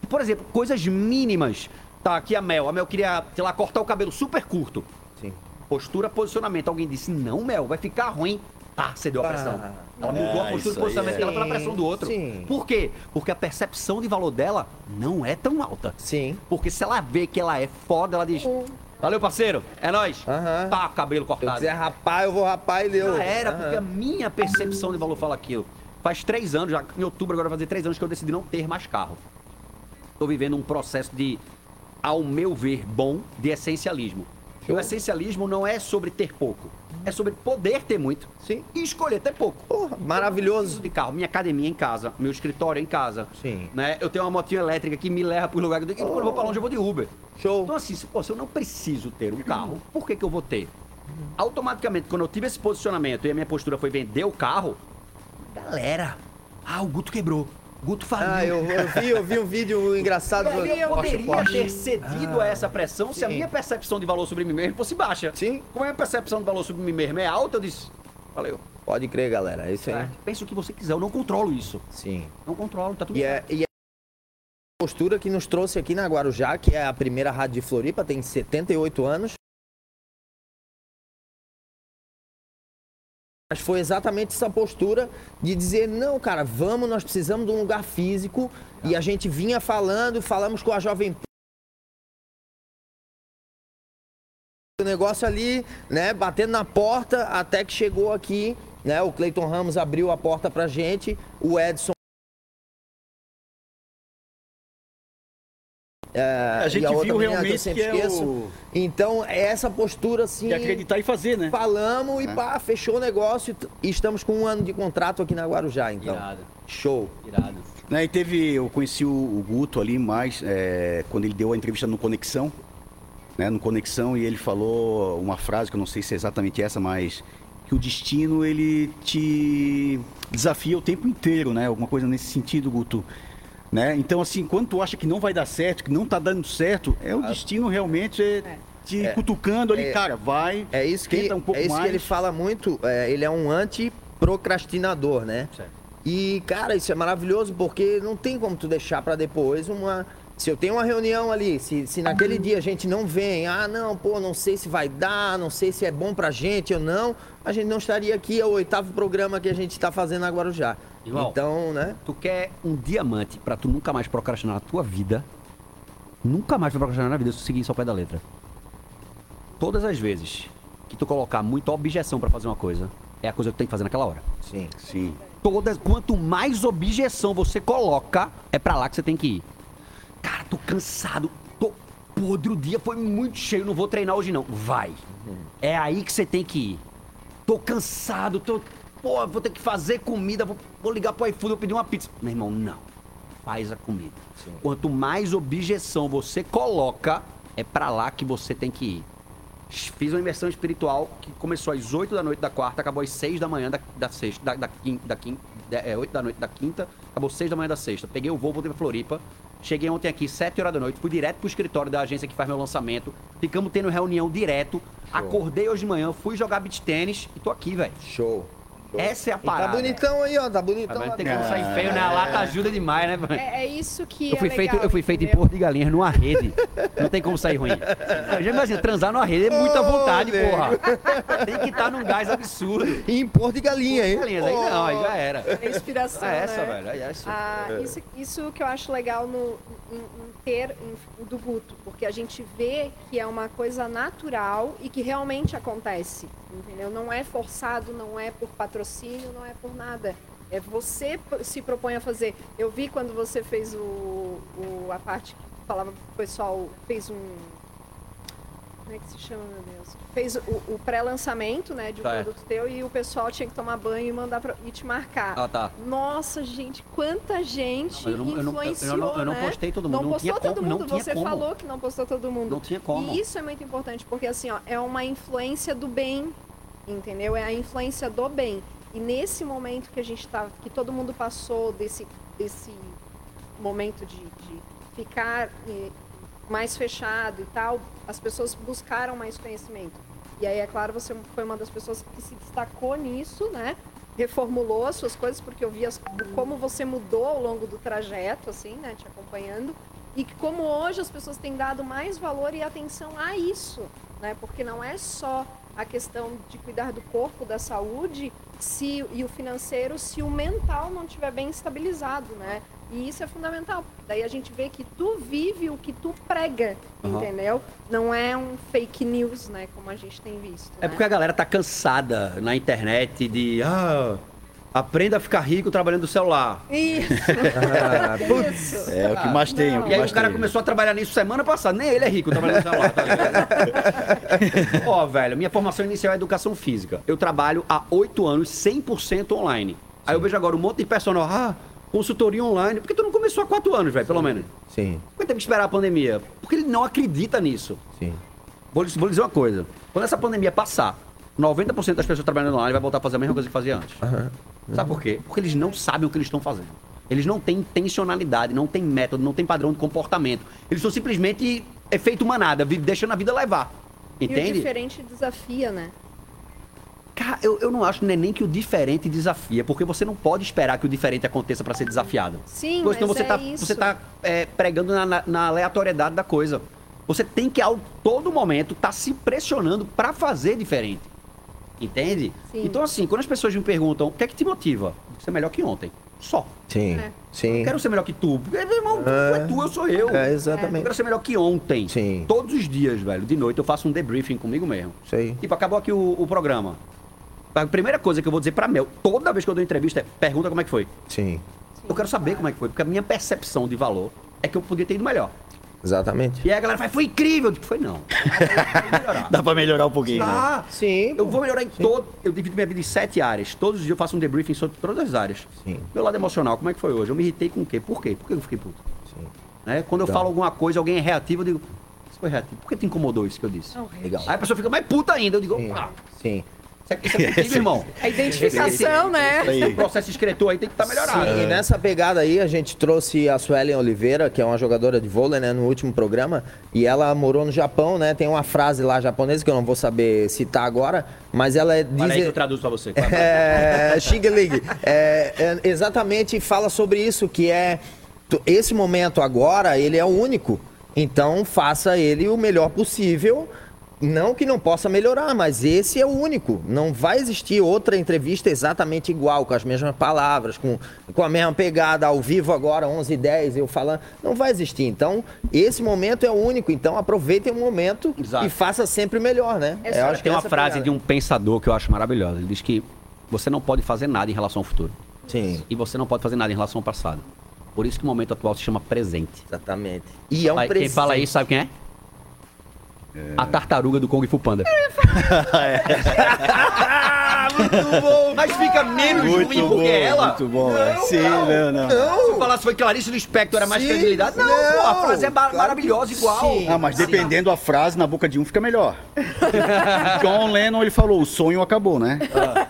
por exemplo, coisas mínimas. Tá, aqui a Mel. A Mel queria, sei lá, cortar o cabelo super curto. Sim. Postura, posicionamento. Alguém disse, não, Mel, vai ficar ruim. Tá, cedeu a pressão. Ah, ela mudou a é, postura e posicionamento aí. dela pela pressão do outro. Sim. Por quê? Porque a percepção de valor dela não é tão alta. Sim. Porque se ela vê que ela é foda, ela diz. Valeu, parceiro. É nóis. Tá, cabelo cortado. Se eu quiser rapar, eu vou rapar e deu. Já era, Aham. porque a minha percepção de valor fala aquilo. Faz três anos, já em outubro agora vai fazer três anos que eu decidi não ter mais carro. Tô vivendo um processo de, ao meu ver, bom de essencialismo. O essencialismo não é sobre ter pouco. É sobre poder ter muito. Sim. E escolher ter pouco. maravilhoso. De carro. Minha academia em casa, meu escritório em casa. Sim. Né? Eu tenho uma motinha elétrica que me leva pro lugar. E quando eu vou pra longe, eu vou de Uber. Show. Então, assim, se, pô, se eu não preciso ter um carro, por que, que eu vou ter? Automaticamente, quando eu tive esse posicionamento e a minha postura foi vender o carro, galera, ah, o Guto quebrou. Guto faliu. Ah, eu, eu vi, eu vi um vídeo engraçado. Eu poderia Poxa, ter cedido a essa pressão se a Sim. minha percepção de valor sobre mim mesmo fosse baixa. Sim. Como a minha percepção de valor sobre mim mesmo é alta, eu disse, valeu. Pode crer, galera. É isso aí. É, pensa o que você quiser, eu não controlo isso. Sim. Não controlo, tá tudo E é, e é a postura que nos trouxe aqui na Guarujá, que é a primeira rádio de Floripa, tem 78 anos. Mas foi exatamente essa postura de dizer, não, cara, vamos, nós precisamos de um lugar físico. E a gente vinha falando, falamos com a Jovem. O negócio ali, né, batendo na porta, até que chegou aqui, né, o Cleiton Ramos abriu a porta pra gente, o Edson É, A gente e outra viu menina realmente eu sempre que é esqueço. o- Então, é essa postura assim. De acreditar e fazer, né? Falamos e É. pá, fechou o negócio e estamos com um ano de contrato aqui na Guarujá, então. Irado. Show. Irado. Né, e teve, eu conheci o, o Guto ali mais é, quando ele deu a entrevista no Conexão, né, no Conexão, e ele falou uma frase que eu não sei se é exatamente essa, mas que o destino ele te desafia o tempo inteiro, né? Alguma coisa nesse sentido, Guto. Né? Então, assim, quando tu acha que não vai dar certo, que não tá dando certo, é o destino realmente é, te É. cutucando ali, É. cara, vai, É isso que, um pouco é isso mais. que ele fala muito. é, ele é um anti-procrastinador, né? E, cara, isso é maravilhoso porque não tem como tu deixar pra depois uma. Se eu tenho uma reunião ali, se, se naquele dia a gente não vem, ah, não, pô, não sei se vai dar, não sei se é bom pra gente ou não, a gente não estaria aqui, é o oitavo programa que a gente tá fazendo agora já. Irmão, Então, né? Tu quer um diamante pra tu nunca mais procrastinar na tua vida? Nunca mais vai procrastinar na vida se tu seguir isso ao pé da letra. Todas as vezes que tu colocar muita objeção pra fazer uma coisa, é a coisa que tu tem que fazer naquela hora. Sim. Sim. Todas, quanto mais objeção você coloca, é pra lá que você tem que ir. Cara, tô cansado, tô podre, o dia foi muito cheio, não vou treinar hoje não. Vai. É aí que você tem que ir. Tô cansado, tô. Pô, vou ter que fazer comida, vou, vou ligar pro iFood, vou pedir uma pizza. Meu irmão, não. Faz a comida. Quanto mais objeção você coloca, É pra lá que você tem que ir. Fiz uma imersão espiritual que começou às 8 da noite da quarta, acabou às 6 da manhã da, da sexta, da, da, quin- da, quin- da- é, 8 da noite da quinta, acabou 6 da manhã da sexta. Peguei o voo, voltei pra Floripa. Cheguei ontem aqui, 7 horas da noite, fui direto pro escritório da agência que faz meu lançamento. Ficamos tendo reunião direto. Acordei hoje de manhã, fui jogar beach tênis e tô aqui, velho. Show. Essa é a E tá parada. bonitão aí, ó. Tá bonitão. mas tem como sair feio na lata, ajuda demais, né? velho? É, é isso que Eu fui, é feito, legal, eu fui feito em? Porto de Galinhas, numa rede. Não tem como sair ruim. Eu já imagino, transar numa rede é muita Ô, vontade, velho. porra. Tem que estar num gás absurdo. E em Porto de Galinha, hein? Galinhas, aí não, aí já era. É inspiração, É essa, né? velho. É essa. Ah, isso, isso que eu acho legal no, em, em ter em- do Guto, porque a gente vê que é uma coisa natural e que realmente acontece, entendeu? Não é forçado, não é por patrocínio, não é por nada. É você se propõe a fazer. Eu vi quando você fez o, o- a parte que falava pro pessoal, fez um como é que se chama, meu Deus? Fez o, o pré-lançamento, né, de um Tá, é. produto teu e o pessoal tinha que tomar banho e mandar pra, e te marcar. Ah, tá. Nossa, gente, quanta gente Não, eu não- não- eu não- influenciou, eu não- eu não né? postei todo mundo, Não, não postou todo como, mundo, você como. falou que não postou todo mundo. Não tinha como. E isso é muito importante, porque assim, ó, é uma influência do bem, entendeu? É a influência do bem. E nesse momento que a gente tá, que todo mundo passou desse, desse momento de, de ficar eh, mais fechado e tal, as pessoas buscaram mais conhecimento. E aí, é claro, você foi uma das pessoas que se destacou nisso, né? Reformulou as suas coisas, porque eu vi como você mudou ao longo do trajeto, assim, né? Te acompanhando. E como hoje as pessoas têm dado mais valor e atenção a isso, né? Porque não é só a questão de cuidar do corpo, da saúde, se e o financeiro, se o mental não estiver bem estabilizado, né? E isso é fundamental. Daí a gente vê que tu vive o que tu prega, Aham. entendeu? Não é um fake news, né? Como a gente tem visto. É né? porque a galera tá cansada na internet de. Ah, aprenda a ficar rico trabalhando no celular. Isso. (laughs) Ah, Isso. É o que mais tem, é o que E aí mais o cara tem. começou a trabalhar nisso semana passada. Nem ele é rico trabalhando no celular, tá ligado? (laughs) Ó, velho, minha formação inicial é educação física. Eu trabalho há oito anos 100% online. Aí eu vejo agora um monte de personal. Ah, consultoria online. Por que tu não começou há quatro anos, velho, pelo menos? Sim, Por que teve que esperar a pandemia? Porque ele não acredita nisso. sim. Vou, lhes- vou lhe dizer uma coisa. Quando essa pandemia passar, 90% das pessoas trabalhando online vai voltar a fazer a mesma coisa que fazia antes. Sabe por quê? Porque eles não sabem o que eles estão fazendo. Eles não têm intencionalidade, não têm método, não têm padrão de comportamento. Eles são simplesmente efeito manada, vi- deixando a vida levar. E o Entende? diferente desafia, né? Cara, eu, eu não acho né, nem que o diferente desafia, porque você não pode esperar que o diferente aconteça para ser desafiado. Sim, senão mas você é tá, isso. você tá é, pregando na, na- na aleatoriedade da coisa. Você tem que, a todo momento, estar se pressionando para fazer diferente. Entende? Sim. Então, assim, quando as pessoas me perguntam o que é que te motiva, ser melhor que ontem. Só. Sim, É. sim. Eu quero ser melhor que tu. Porque, meu irmão, tu é tu, eu sou eu. É, Eu exatamente. quero ser melhor que ontem. Sim. Todos os dias, velho, de noite, eu faço um debriefing comigo mesmo. Aí. Tipo, acabou aqui o, o programa. A primeira coisa que eu vou dizer pra Mel, toda vez que eu dou entrevista, é pergunta como é que foi. Sim, Eu quero saber como é que foi, porque a minha percepção de valor é que eu podia ter ido melhor. Exatamente. E aí a galera fala, foi incrível. Eu digo, foi não. (laughs) Dá pra melhorar um pouquinho, né? Ah, Sim, eu vou melhorar em todo. Eu divido minha vida em sete áreas. Todos os dias eu faço um debriefing sobre todas as áreas. Sim. Meu lado emocional, como é que foi hoje? Eu me irritei com o quê? Por quê? Por que eu fiquei puto? Sim. Né? Quando eu Legal. falo alguma coisa, alguém é reativo, eu digo, isso foi reativo. Por que te incomodou isso que eu disse? Legal. Aí a pessoa fica mais puta ainda. Eu digo, Sim, opa, sim. Isso é, isso (laughs) é contigo, irmão. A identificação, né? O processo escritor aí tem que estar melhorado. Sim, e nessa pegada aí a gente trouxe a Suelen Oliveira, que é uma jogadora de vôlei, né, no último programa, e ela morou no Japão, né? Tem uma frase lá japonesa que eu não vou saber citar agora, mas ela diz Olha aí que eu traduzo pra você. é, Xing é, é, exatamente fala sobre isso, que é esse momento agora, ele é o único. Então faça ele o melhor possível. Não que não possa melhorar, mas esse é o único. Não vai existir outra entrevista exatamente igual, com as mesmas palavras, com, com a mesma pegada, ao vivo agora, 11 h 10 eu falando. Não vai existir. Então, esse momento é o único. Então, aproveitem o momento Exato. e faça sempre o melhor, né? É Eu só- acho que Tem uma é frase pegada. de um pensador que eu acho maravilhosa. Ele diz que você não pode fazer nada em relação ao futuro. Sim, E você não pode fazer nada em relação ao passado. Por isso que o momento atual se chama presente. exatamente. E é um Aí, Quem presente. fala isso, sabe quem é? A tartaruga do Kung Fu Panda. (laughs) (laughs) muito bom, Mas fica menos ruim porque é ela. muito bom. é. Sim, não, não. Se eu falasse foi Clarice Lispector, era mais Sim, credibilidade. Não, não, pô, a frase é claro maravilhosa que igual. sim. Ah, mas dependendo da frase, na boca de um fica melhor. (laughs) John Lennon, ele falou, o sonho acabou, né?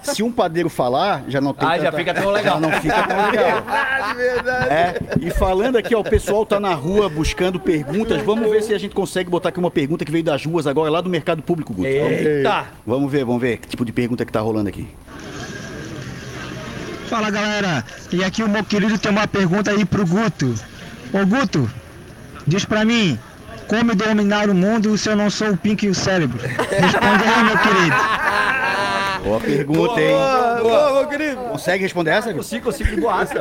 Se um padeiro falar, já não tem Ah, já tanta- fica tão legal. Já não fica tão legal. Verdade, verdade. É, e falando aqui, ó, o pessoal tá na rua buscando perguntas. Vamos ver se a gente consegue botar aqui uma pergunta que veio das ruas agora, lá do mercado público, Guto. Vamos ver. Eita! Vamos ver, vamos ver que tipo de pergunta que tá rolando aqui. Fala galera, e aqui o meu querido tem uma pergunta aí pro Guto. Ô Guto, diz pra mim, como dominar o mundo se eu não sou o Pink e o cérebro? Responde aí, meu querido. (laughs) Boa pergunta, hein? Boa, meu querido. Consegue responder essa? Consigo, consigo de boaça.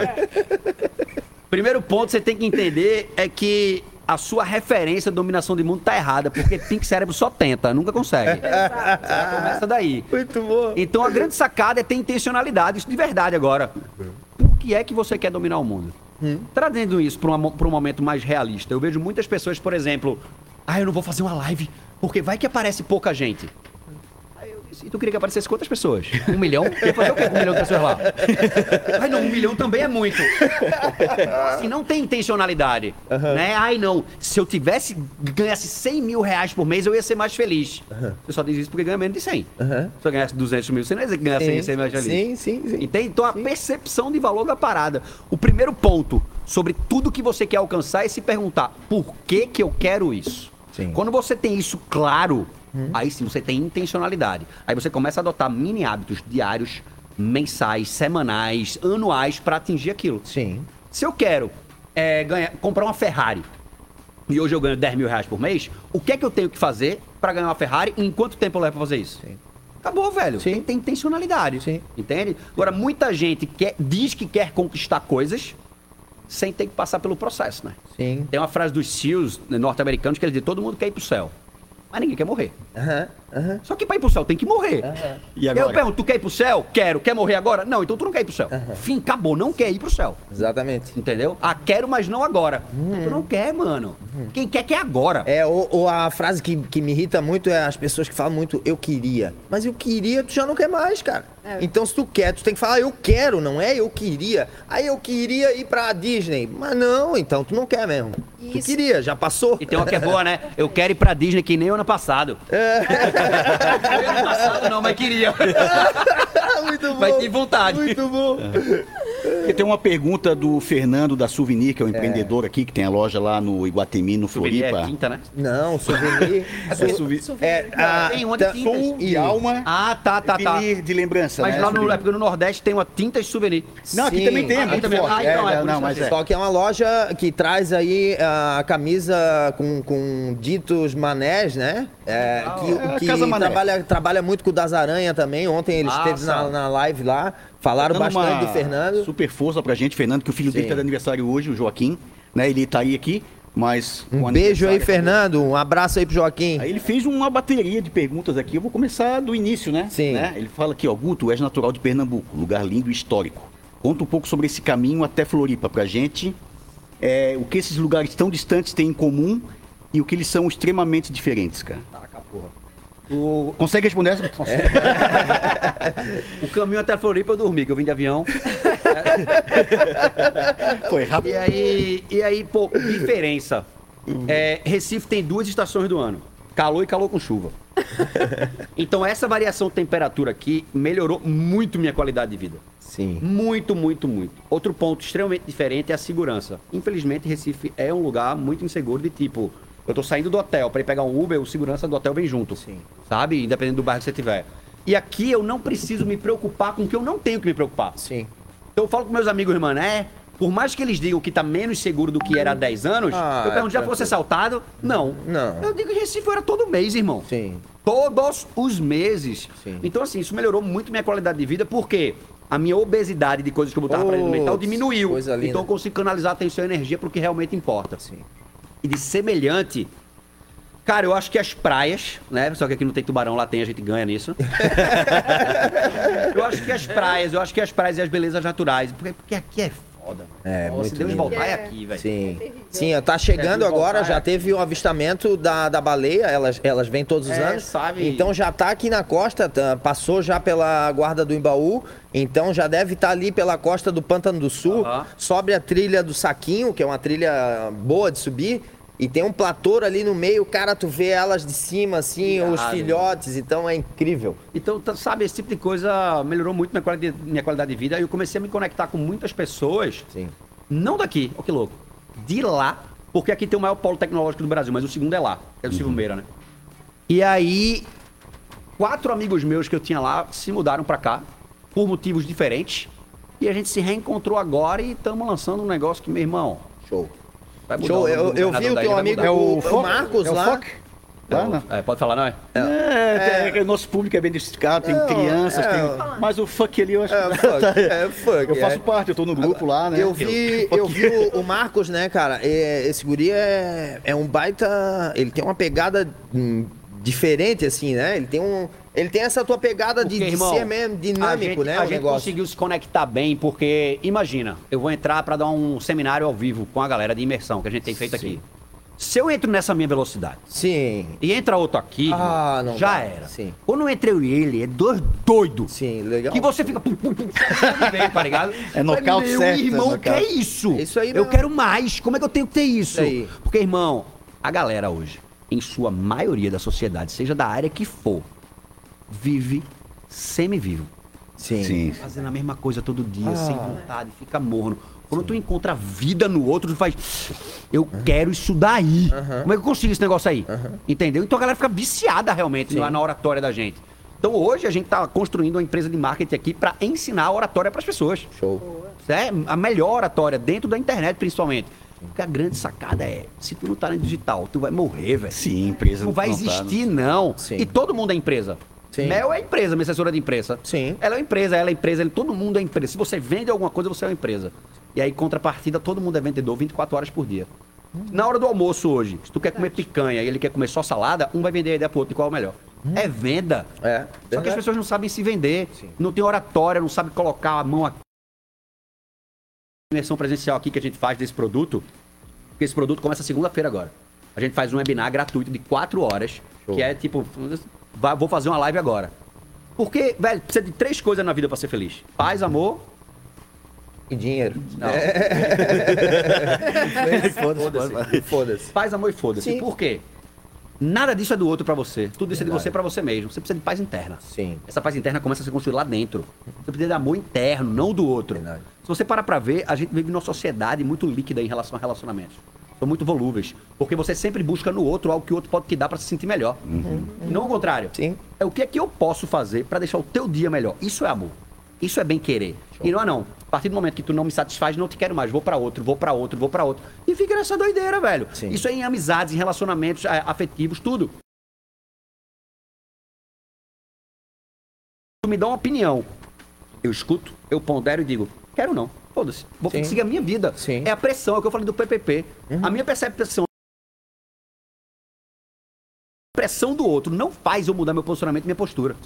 (laughs) Primeiro ponto que você tem que entender é que a sua referência de dominação de mundo tá errada, porque Pink Cérebro só tenta, nunca consegue. (laughs) Já começa daí. Muito bom. Então a grande sacada é ter intencionalidade, isso de verdade agora. Por que é que você quer dominar o mundo? Trazendo isso para um momento mais realista, eu vejo muitas pessoas, por exemplo, ah, eu não vou fazer uma live, porque vai que aparece pouca gente. E tu queria que aparecesse quantas pessoas? Um milhão? Quer fazer o quê com um milhão de pessoas lá? Ai não, um milhão também é muito. Assim, não tem intencionalidade. Né? Ai não, se eu tivesse, ganhasse 100 mil reais por mês, eu ia ser mais feliz. Você só diz isso porque ganha menos de 100. Aham. Se eu ganhasse 200 mil, você não ia ganhar 100, 100 mais feliz. sim, sim, sim. Entende? Então a percepção de valor da parada. O primeiro ponto sobre tudo que você quer alcançar é se perguntar por que que eu quero isso. Sim. Quando você tem isso claro, aí sim você tem intencionalidade. Aí você começa a adotar mini hábitos diários, mensais, semanais, anuais para atingir aquilo. Sim. Se eu quero é, ganhar, comprar uma Ferrari e hoje eu ganho 10 mil reais por mês, o que é que eu tenho que fazer para ganhar uma Ferrari e em quanto tempo eu levo pra fazer isso? Sim. Acabou, velho. Sim. Tem, tem intencionalidade. Sim. Entende? Agora, muita gente quer, diz que quer conquistar coisas sem ter que passar pelo processo, né? Sim. Tem uma frase dos SEALs né, norte-americanos que eles dizem todo mundo quer ir pro céu. Mas ninguém quer morrer. Aham, aham. Só que pra ir pro céu tem que morrer. E agora? Eu pergunto, tu quer ir pro céu? Quero. Quer morrer agora? Não, então tu não quer ir pro céu. Fim, acabou. Não quer ir pro céu. Exatamente. Entendeu? Ah, quero, mas não agora. Tu não quer, mano. Quem quer, quer agora. É, ou, ou a frase que, que me irrita muito é as pessoas que falam muito eu queria. Mas eu queria, tu já não quer mais, cara. É. Então se tu quer, tu tem que falar eu quero, não é eu queria. Aí eu queria ir pra Disney. Mas não, então tu não quer mesmo. Tu Isso. queria, já passou. E tem uma que é boa, né? Eu quero ir pra Disney que nem o ano passado. (laughs) ano passado não, mas queria. (laughs) muito bom. Mas tem vontade. Muito bom. Porque tem uma pergunta do Fernando da Souvenir, que é um empreendedor aqui, que tem a loja lá no Iguatemi, no Souvenir Floripa. é tinta, né? Não, souvenir. (laughs) É, a, Tem onde tá- tintas. Som e alma, Ah, tá, tá, tá. souvenir de lembrança, Mas né? lá no, Souvenir. é porque no Nordeste tem uma tinta de souvenir. Não, aqui Sim. também tem, é Aqui muito também. forte. Ah, então, É, é não, mas é. Só que é uma loja que traz aí a camisa com, com ditos manés, né? É, que É, que Casa Mané. trabalha, trabalha muito com o das Aranha também. Ontem ele Massa. esteve na, na live lá, falaram Dando bastante do Fernando. Super força pra gente, Fernando, que o filho dele Sim. tá de aniversário hoje, o Joaquim, né? Ele tá aí aqui, mas. com Um beijo aí, Fernando. Um abraço aí pro Joaquim. Aí ele fez uma bateria de perguntas aqui, eu vou começar do início, né? Sim. Né? Ele fala aqui, ó, Guto, és natural de Pernambuco, lugar lindo e histórico. Conta um pouco sobre esse caminho até Floripa pra gente, é, o que esses lugares tão distantes têm em comum e o que eles são extremamente diferentes, cara. O... Consegue responder essa? O caminho até Floripa eu dormi, que eu vim de avião. (laughs) Foi rápido. E aí, e aí pô, diferença. É, Recife tem duas estações do ano: calor e calor com chuva. Então, essa variação de temperatura aqui melhorou muito minha qualidade de vida. Sim. Muito, muito, muito. Outro ponto extremamente diferente é a segurança. Infelizmente, Recife é um lugar muito inseguro de tipo. Eu tô saindo do hotel para ir pegar um Uber, o segurança do hotel vem junto. Sim. Sabe? Independente do bairro que você tiver. E aqui eu não preciso me preocupar com o que eu não tenho que me preocupar. Sim. Então eu falo com meus amigos mané, por mais que eles digam que tá menos seguro do que era há 10 anos, Ah, eu pergunto, já fosse assaltado? Não. Não. Eu digo que Recife era todo mês, irmão. Sim. Todos os meses. Sim. Então, assim, isso melhorou muito minha qualidade de vida, porque a minha obesidade de coisas que eu botava pra dentro do mental diminuiu. coisa linda. Então eu consigo canalizar atenção e energia pro que realmente importa. Sim. E de semelhante. Cara, eu acho que as praias, né? Só que aqui não tem tubarão, lá tem, a gente ganha nisso. (laughs) eu acho que as praias, eu acho que as praias e as belezas naturais. Porque, porque aqui é foda. É, Pô, muito Se Deus lindo. voltar é É. aqui, velho. Sim. terrível. Sim, tá chegando É, agora, já é. teve o avistamento da, da baleia, elas, elas vêm todos os É, anos. sabe? Então já tá aqui na costa, tá- passou já pela guarda do Imbaú, então já deve estar ali pela costa do Pântano do Sul, sobe a trilha do Saquinho, que é uma trilha boa de subir, e tem um platô ali no meio, cara, tu vê elas de cima, assim, os filhotes, então é incrível. Então, tá- sabe, esse tipo de coisa melhorou muito minha qualidade, minha qualidade de vida. E eu comecei a me conectar com muitas pessoas, Sim. não daqui, ó que louco, de lá, porque aqui tem o maior polo tecnológico do Brasil, mas o segundo é lá, é o Silvio Meira, né? E aí, quatro amigos meus que eu tinha lá se mudaram pra cá, por motivos diferentes. E a gente se reencontrou agora e estamos lançando um negócio que, meu irmão, Show. vai mudar Show, eu, eu vi o teu amigo, mudar. o, o? Marcos É o lá. Foc? Tá, né? É, pode falar, não é? É, é, nosso público é bem diversificado, tem crianças, é. tem... Mas o fuck ali eu acho É, que... fuck, (laughs) é, fuck, Eu faço é. parte, eu tô no grupo lá, né? Eu vi, eu vi o, o Marcos, né, cara? é, esse guri é, é um baita. Ele tem uma pegada hum, diferente, assim, né? Ele tem um. Ele tem essa tua pegada de, Porque, de irmão, ser mesmo dinâmico, a gente, né? A o gente negócio. conseguiu se conectar bem, porque, imagina, eu vou entrar pra dar um seminário ao vivo com a galera de imersão que a gente tem feito aqui. Se eu entro nessa minha velocidade Sim. e entra outro aqui, Ah, irmão, não já dá. era. Sim. Quando entra eu e ele, é dois doidos. Sim, legal. Que você fica. pum, pum, pum, vem, tá ligado? É nocaute Meu certo, é irmão, nocaute. que é isso? Isso aí eu mesmo. quero mais. Como é que eu tenho que ter isso? Isso aí. Porque, irmão, a galera hoje, em sua maioria da sociedade, seja da área que for, vive semi-vivo. Sim. Sim. Fazendo a mesma coisa todo dia, Ah. sem vontade, fica morno. Quando tu encontra vida no outro, tu faz. Eu quero isso daí. Como é que eu consigo esse negócio aí? Entendeu? Então a galera fica viciada realmente na, na oratória da gente. Então hoje a gente tá construindo uma empresa de marketing aqui para ensinar a oratória para as pessoas. Show. É a melhor oratória, dentro da internet principalmente. Porque a grande sacada é, se tu não tá no digital, tu vai morrer, velho. Sim, empresa Não vai não tá, existir, não. Sim. E todo mundo é empresa. Sim. Mel é empresa, minha assessora de imprensa. Sim. Ela é uma empresa, ela é empresa, ele, todo mundo é empresa. Se você vende alguma coisa, você é uma empresa. E aí, contrapartida, todo mundo é vendedor 24 horas por dia. Na hora do almoço hoje, se tu quer comer picanha e ele quer comer só salada, um vai vender a ideia pro outro qual é o melhor. É venda. É. Só que as verdade. pessoas não sabem se vender. Sim. Não tem oratória, não sabe colocar a mão aqui. Imersão presencial aqui que a gente faz desse produto. Porque esse produto começa segunda-feira agora. A gente faz um webinar gratuito de 4 horas. Show. Que é tipo, vai- vou fazer uma live agora. Porque, velho, precisa de três coisas na vida pra ser feliz: paz, amor. E dinheiro. Não. (laughs) Foda-se. Foda-se. Paz, amor e foda-se. Sim. Por quê? Nada disso é do outro pra você. Tudo isso é de Verdade. você pra você mesmo. Você precisa de paz interna. Sim. Essa paz interna começa a ser construída lá dentro. Você precisa de amor interno, não do outro. Verdade. Se você parar pra ver, a gente vive numa sociedade muito líquida em relação a relacionamentos. São muito volúveis. Porque você sempre busca no outro algo que o outro pode te dar pra se sentir melhor. E não o contrário. Sim. É o que é que eu posso fazer pra deixar o teu dia melhor. Isso é amor. Isso é bem querer. E não é não. A partir do momento que tu não me satisfaz, não te quero mais. Vou pra outro, vou pra outro, vou pra outro. E fica nessa doideira, velho. Sim. Isso é em amizades, em relacionamentos é, afetivos, tudo. Tu me dá uma opinião. Eu escuto, eu pondero e digo, quero não. Foda-se. Vou Sim. seguir a minha vida. Sim. É a pressão, é o que eu falei do PPP. A minha percepção. A pressão do outro não faz eu mudar meu posicionamento e minha postura.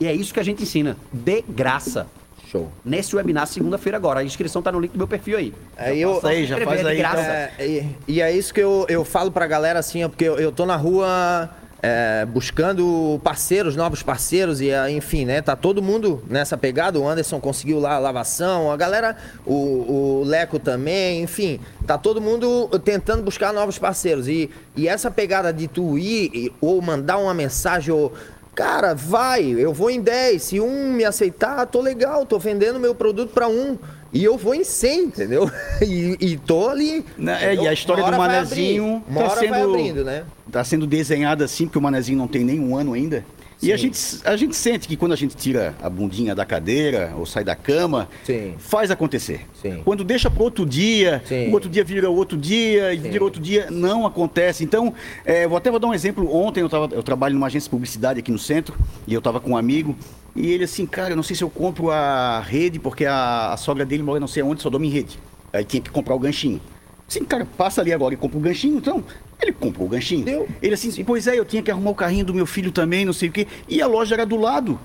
E é isso que a gente ensina. De graça. Show. Nesse webinar, segunda-feira agora. A inscrição tá no link do meu perfil aí. Aí eu, aí, já faz é de aí. graça. então. É, e, e é isso que eu, eu falo pra galera assim, ó, porque eu, eu tô na rua é, buscando parceiros, novos parceiros, e ah, enfim, né? Tá todo mundo nessa pegada. O Anderson conseguiu lá a lavação, a galera, o, o Leco também, enfim, tá todo mundo tentando buscar novos parceiros. E, e essa pegada de tu ir ou mandar uma mensagem ou. Cara, vai, eu vou em 10. Se um me aceitar, tô legal, tô vendendo meu produto pra um. E eu vou em 100, entendeu? (laughs) E, e tô ali. Né, é, e a história do Manezinho tá sendo- abrindo, né? Tá sendo desenhada assim, porque o Manezinho não tem nem um ano ainda. E a gente, a gente sente que quando a gente tira a bundinha da cadeira ou sai da cama, Sim. faz acontecer. Sim. Quando deixa para outro dia, Sim. o outro dia vira outro dia, e Sim. vira outro dia, não acontece. Então, é, vou até vou dar um exemplo. Ontem eu, tava, eu trabalho numa agência de publicidade aqui no centro, e eu estava com um amigo, e ele assim, cara, eu não sei se eu compro a rede, porque a, a sogra dele mora não sei onde, só dorme em rede. Aí tinha que comprar o ganchinho. Sim, cara, passa ali agora e compra o ganchinho, então. Ele comprou o ganchinho. Deu. Ele assim, pois é, eu tinha que arrumar o carrinho do meu filho também, não sei o quê. E a loja era do lado.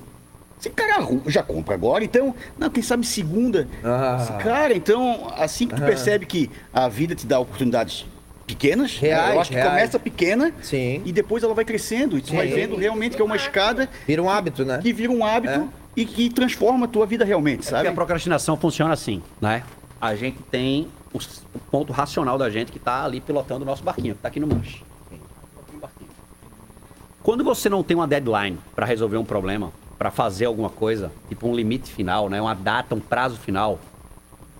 Esse cara já compra agora, então, não, quem sabe segunda. Ah. Cara, então, assim que tu percebe que a vida te dá oportunidades pequenas, né? Reais, eu acho que reais. começa pequena Sim. e depois ela vai crescendo. E tu Sim. vai vendo realmente que é uma escada Vira um hábito, né? que vira um hábito e que transforma a tua vida realmente, Porque sabe? a procrastinação funciona assim, né? A gente tem o, ponto racional da gente que tá ali pilotando o nosso barquinho, que tá aqui no manche. Quando você não tem uma deadline para resolver um problema, para fazer alguma coisa, tipo um limite final, né? Uma data, um prazo final,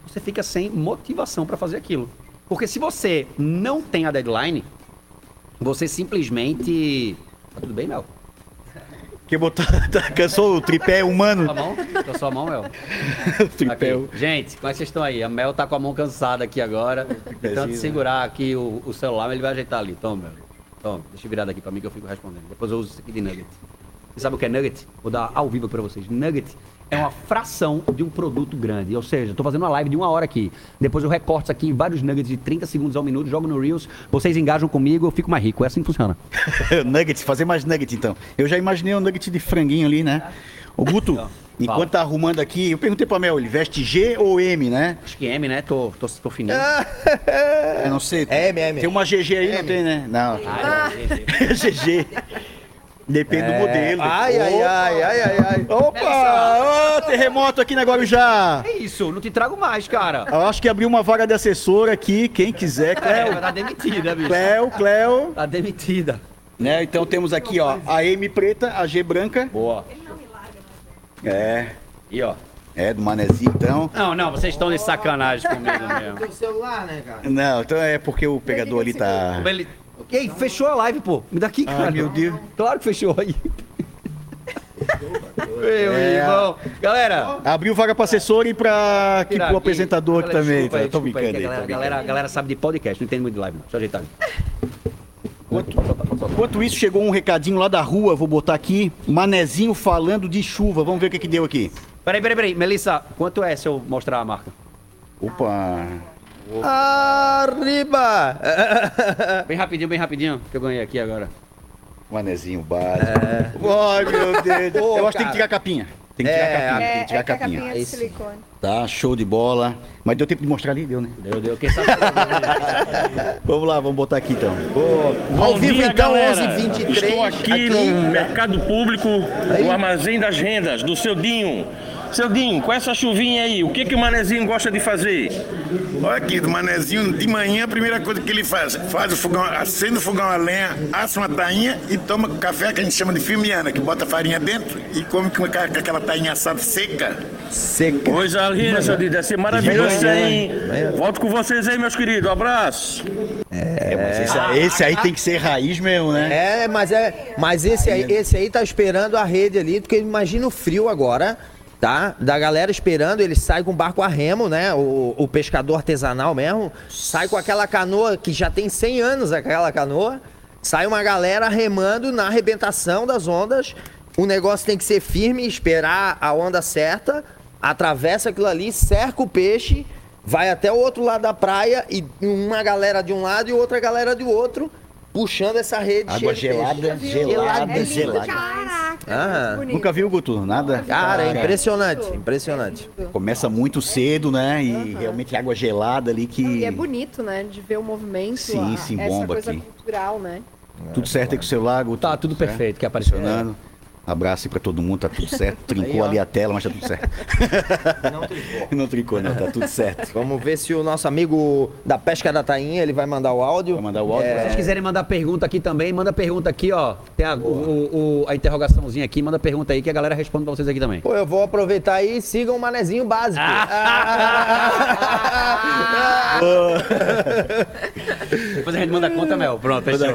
você fica sem motivação para fazer aquilo. Porque se você não tem a deadline, você simplesmente. Tá tudo bem, Mel? Que botar, (laughs) tá, cansou o tripé humano. Sua mão? Tô sua mão, Mel. (laughs) o tripé. Aqui. Gente, como é que vocês estão aí? A Mel tá com a mão cansada aqui agora. De tanto segurar aqui o, o celular, ele vai ajeitar ali. Toma, Mel. Toma, deixa eu virar daqui pra mim que eu fico respondendo. Depois eu uso isso aqui de nugget. Você sabe o que é nugget? Vou dar ao vivo pra vocês. Nugget é uma fração de um produto grande. Ou seja, tô fazendo uma live de uma hora aqui. Depois eu recorto isso aqui em vários nuggets de 30 segundos ao minuto, jogo no Reels. Vocês engajam comigo, eu fico mais rico. É assim que funciona. (laughs) nuggets, fazer mais nuggets então. Eu já imaginei um nugget de franguinho ali, né? O Guto, enquanto tá arrumando aqui, eu perguntei pra Mel, ele veste G ou M, né? Acho que M, né? Tô, tô, tô fininho. (laughs) Eu não sei. É M, M. Tem uma GG aí, não tem, né? Não. Ah, (laughs) GG. Depende do modelo. Ai, ai, ai, ai, ai, ai. Opa! Ô, terremoto aqui na Guarujá. É isso, não te trago mais, cara. Eu acho que abriu uma vaga de assessora aqui, quem quiser, É, Cléo. tá demitida, bicho. Cléo, Cléo. Tá demitida. Né? Então temos aqui, ó, a M preta, a G branca. Boa. É, E ó. é do manezinho, então. Não, não, vocês estão de sacanagem comigo mesmo. Tem celular, né, cara? Não, então é porque o pegador ali tá. Ei, fechou a live, pô. Me dá aqui, cara. meu Deus. Claro que fechou aí. Meu É. irmão. Galera. Abriu vaga pra assessor e pra aqui tirar pro apresentador aqui também. desculpa Tá? aí, Tô desculpa brincando que aí. a galera, galera, a galera sabe de podcast, não entende muito de live, não. Deixa eu ajeitar brincando. Enquanto isso, chegou um recadinho lá da rua, vou botar aqui. Manezinho falando de chuva. Vamos ver o que, que deu aqui. Peraí, peraí, peraí. Melissa, quanto é se eu mostrar a marca? Opa! Arriba! (laughs) Bem rapidinho, bem rapidinho, que eu ganhei aqui agora. Manezinho básico. Ai, meu Deus. Pô, Eu acho que tem que tirar a capinha. Tem que tirar a É, capinha, tem É, que é tirar a que a capinha. capinha de Esse. silicone. Tá, show de bola. Mas deu tempo de mostrar ali, deu, né? Deu, deu. Quem sabe? (laughs) Vamos lá, vamos botar aqui então. Ao Bom vivo dia, então, galera. 11h23. Estou aqui, no Mercado Público, no Armazém das Rendas, do seu Dinho. Seu Dinho, com essa chuvinha aí, o que, que o manezinho gosta de fazer? Olha aqui, do manezinho, de manhã, a primeira coisa que ele faz, faz o fogão, acende o fogão a lenha, assa uma tainha e toma café que a gente chama de filmiana, que bota farinha dentro e come com aquela- tainha assada seca. Seca. Coisa linda, seu Dinho, deve ser maravilhoso isso aí, hein? Volto com vocês aí, meus queridos, um abraço. É, mas esse, aí- esse aí tem que ser raiz mesmo, né? É, mas é, mas esse aí, esse aí tá esperando a rede ali, porque imagina o frio agora, tá? Da galera esperando, ele sai com o barco a remo, né? O, o pescador artesanal mesmo, sai com aquela canoa que já tem 100 anos aquela canoa, sai uma galera remando na arrebentação das ondas. O negócio tem que ser firme, esperar a onda certa, atravessa aquilo ali, cerca o peixe, vai até o outro lado da praia e uma galera de um lado e outra galera do outro, puxando essa rede Água gelada, gelada, É gelada. Caraca, Ah. Nunca viu, Guto? Nada? Cara, é impressionante, impressionante. Começa muito cedo, né? E realmente água gelada ali que. E é bonito, né? De ver o movimento, Sim, a- sim, essa bomba coisa aqui. cultural, né? Tudo certo aí com o seu lago? Tá tudo perfeito, que apareceu. Funcionando. Abraço aí pra todo mundo, tá tudo certo. (laughs) Trincou ali a tela, mas tá tudo certo. (laughs) Não trincou. (laughs) Não trincou, não, tá tudo certo. Vamos ver se o nosso amigo da pesca da Tainha, ele vai mandar o áudio. Vai mandar o áudio? Se vocês quiserem mandar pergunta aqui também, manda pergunta aqui, ó. Tem a, o, o- a interrogaçãozinha aqui, manda pergunta aí que a galera responde pra vocês aqui também. Pô, eu vou aproveitar aí e sigam o manezinho básico. Ah. Depois a gente manda conta, Mel. Pronto, fechou.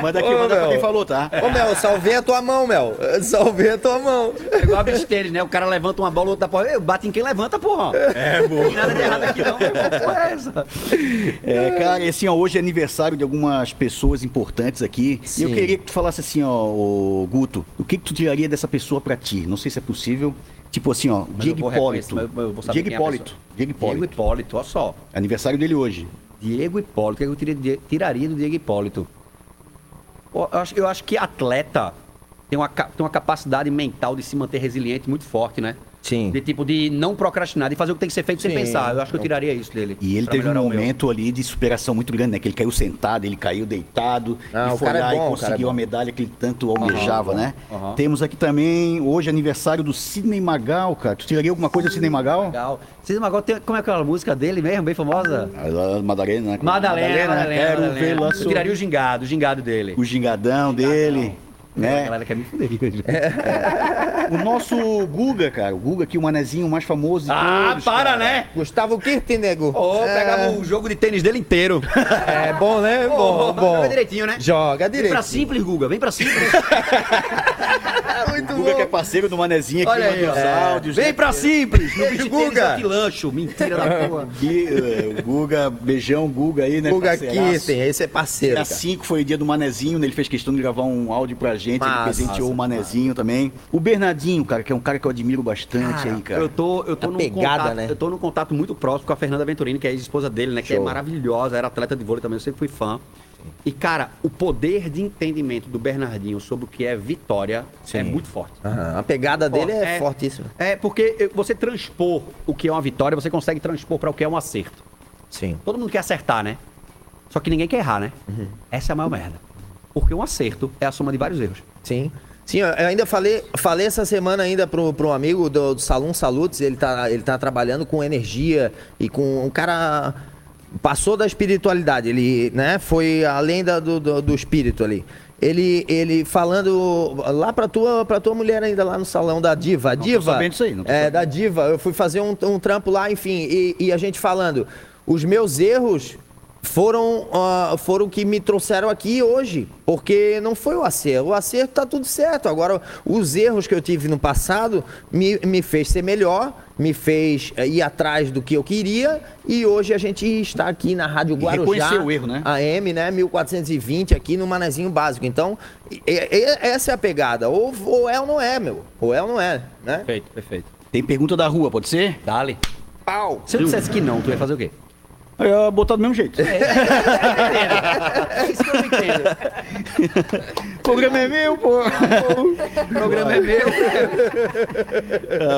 Manda aqui, manda pra quem falou, tá? Ô, Mel, salvei a tua mão, Mel. Salvei a tua mão. É igual a besteiros, né? O cara levanta uma bola, o outro dá porra. Eu bato em quem levanta, porra. É, boa. Não tem nada de errado aqui, não. porra é essa? É, cara, e assim, ó, hoje é aniversário de algumas pessoas importantes aqui. E eu Sim. queria que tu falasse assim, ó, Guto, o que que tu tiraria dessa pessoa pra ti? Não sei se é possível. Tipo assim, ó, Mas Diego Hipólito. Diego é a Hipólito. Diego Diego Hipólito. Hipólito, olha só. Aniversário dele hoje. Diego Hipólito, o que eu tiraria, do Diego Hipólito? Eu acho, eu acho que atleta tem uma, tem uma capacidade mental de se manter resiliente muito forte, né? Sim. De tipo, de não procrastinar, de fazer o que tem que ser feito sem Sim. pensar. Eu acho que eu tiraria isso dele. E ele teve um o momento ali de superação muito grande, né? Que ele caiu sentado, ele caiu deitado, Ah, e o foi cara é lá bom, e o é conseguiu bom. a medalha que ele tanto almejava, né? aham. Temos aqui também, hoje, aniversário do Sidney Magal, cara. Tu tiraria alguma coisa do Sidney Magal? Legal. Vocês agora tem, como é aquela música dele mesmo, bem famosa? A Madalena, né? Madalena, Madalena. Quero Madalena. vê-la Eu tiraria o gingado, o gingado dele. O gingadão dele, A né? galera quer me fuder. (laughs) O nosso Guga, cara. O Guga aqui, o manezinho mais famoso de Ah, todos, para, cara. né? Gustavo Kirten, nego. Ô, pegava o jogo de tênis dele inteiro. É bom, né? Bom, bom. Joga direitinho, né? Joga Vem direito. pra simples, Guga, vem pra simples. (laughs) Muito O Guga que é parceiro do manezinho aqui, Olha aí, ó. áudios. Vem né? pra simples. No bicho Guga. Que lancho, mentira da porra. (laughs) Eh, o Guga, beijão, Guga aí, né? Guga. Kirten, esse é parceiro. Dia cara. 5 foi o dia do Manezinho, né? ele fez questão de gravar um áudio pra gente, Massa, ele presenteou massa, o Manezinho também. O Bernardinho, cara, que é um cara que eu admiro bastante aí, cara. Eu tô, eu tô A num pegada, contato, né? eu tô num contato muito próximo com a Fernanda Venturini, que é a ex-esposa dele, né? Que é Show. maravilhosa, era atleta de vôlei também, eu sempre fui fã. E, cara, o poder de entendimento do Bernardinho sobre o que é vitória é muito forte. Aham, A pegada dele é, É. fortíssima. É porque você transpor o que é uma vitória, você consegue transpor para o que é um acerto. Sim. Todo mundo quer acertar, né? Só que ninguém quer errar, né? Essa é a maior merda. Porque um acerto é a soma de vários erros. Sim. Sim, eu ainda falei, falei essa semana ainda pro, pro amigo do, do Salão Salutes, ele tá, ele tá trabalhando com energia e com um cara passou da espiritualidade, ele, né, foi além da- do, do, do espírito ali. Ele, ele falando lá pra tua, pra tua mulher ainda lá no salão da Diva. A tô Diva. sabendo disso aí, não tô é, da Diva. Eu fui fazer um, um trampo lá, enfim, e, e a gente falando. Os meus erros foram ah, foram que me trouxeram aqui hoje, porque não foi o acerto. O acerto tá tudo certo. Agora, os erros que eu tive no passado me, me fez ser melhor, me fez eh, ir atrás do que eu queria e hoje a gente está aqui na Rádio E Guarujá. reconhecer o erro, né? AM, né, 1420 aqui no Manezinho Básico. Então, e- e- essa é a pegada. Ou, ou é ou não é, meu. Ou é ou não é, né? Perfeito, perfeito. Tem pergunta da rua, pode ser? Dale. Pau. Se eu dissesse que não, tu ia fazer o quê? Eu ia botar do mesmo jeito. É isso que eu não entendo. Programa é meu, pô. Programa é meu.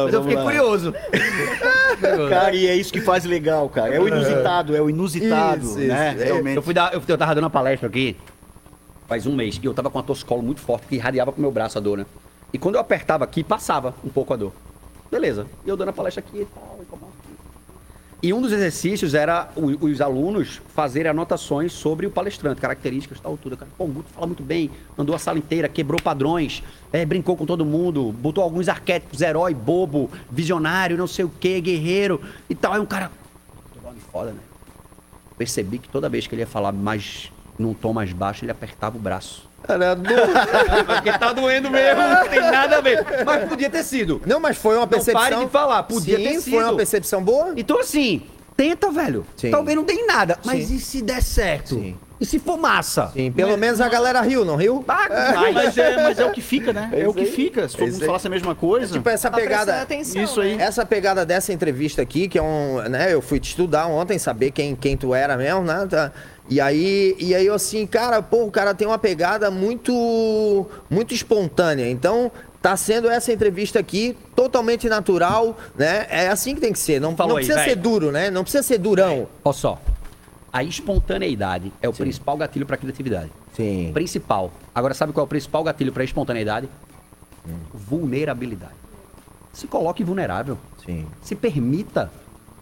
Mas eu fiquei curioso. Cara, e é isso que faz legal, cara. É o inusitado, é o inusitado, Isso, né? isso. Realmente. Eu, fui dar, eu, eu tava dando uma palestra aqui faz um mês e eu tava com uma toscolo muito forte que irradiava pro meu braço a dor, né? E quando eu apertava aqui, passava um pouco a dor. Beleza. E eu dando a palestra aqui e tal. E, como- e um dos exercícios era o- os alunos fazerem anotações sobre o palestrante, características, tal, tudo. Cara, Pô, o Guto fala muito bem, andou a sala inteira, quebrou padrões, é, brincou com todo mundo, botou alguns arquétipos, herói, bobo, visionário, não sei o que, guerreiro e tal. Aí um cara, "Puta, nome foda, né? Percebi que toda vez que ele ia falar mais num tom mais baixo, ele apertava o braço. Cara, do- (laughs) Porque tá doendo mesmo, não tem nada a ver. Mas podia ter sido. Não, mas foi uma Não percepção. pare de falar, podia Sim, ter foi uma sido. percepção boa? Então, assim, tenta, velho. Sim. Talvez não em nada, mas Sim. e se der certo? Sim. E se for massa? Sim, pelo menos a galera riu, não riu? Ah, Mas, mas é, mas é o que fica, né? É, o que aí. fica. Se todo É mundo aí. falasse a mesma coisa. Tipo, essa Tá pegada. atenção, Isso aí. né? Essa pegada dessa entrevista aqui, que é um. né, eu fui te estudar ontem, saber quem, quem tu era mesmo, né? tá? E aí, e aí eu assim, cara, pô, o cara tem uma pegada muito. muito espontânea. Então. Tá sendo essa entrevista aqui totalmente natural, né? É assim que tem que ser. Não, Falou não aí, precisa ser velho. duro, né? Não precisa ser durão. Olha só. A espontaneidade é o principal gatilho para criatividade. Sim. Principal. Agora, sabe qual é o principal gatilho para espontaneidade? Hum. Vulnerabilidade. Se coloque vulnerável. Sim. se permita,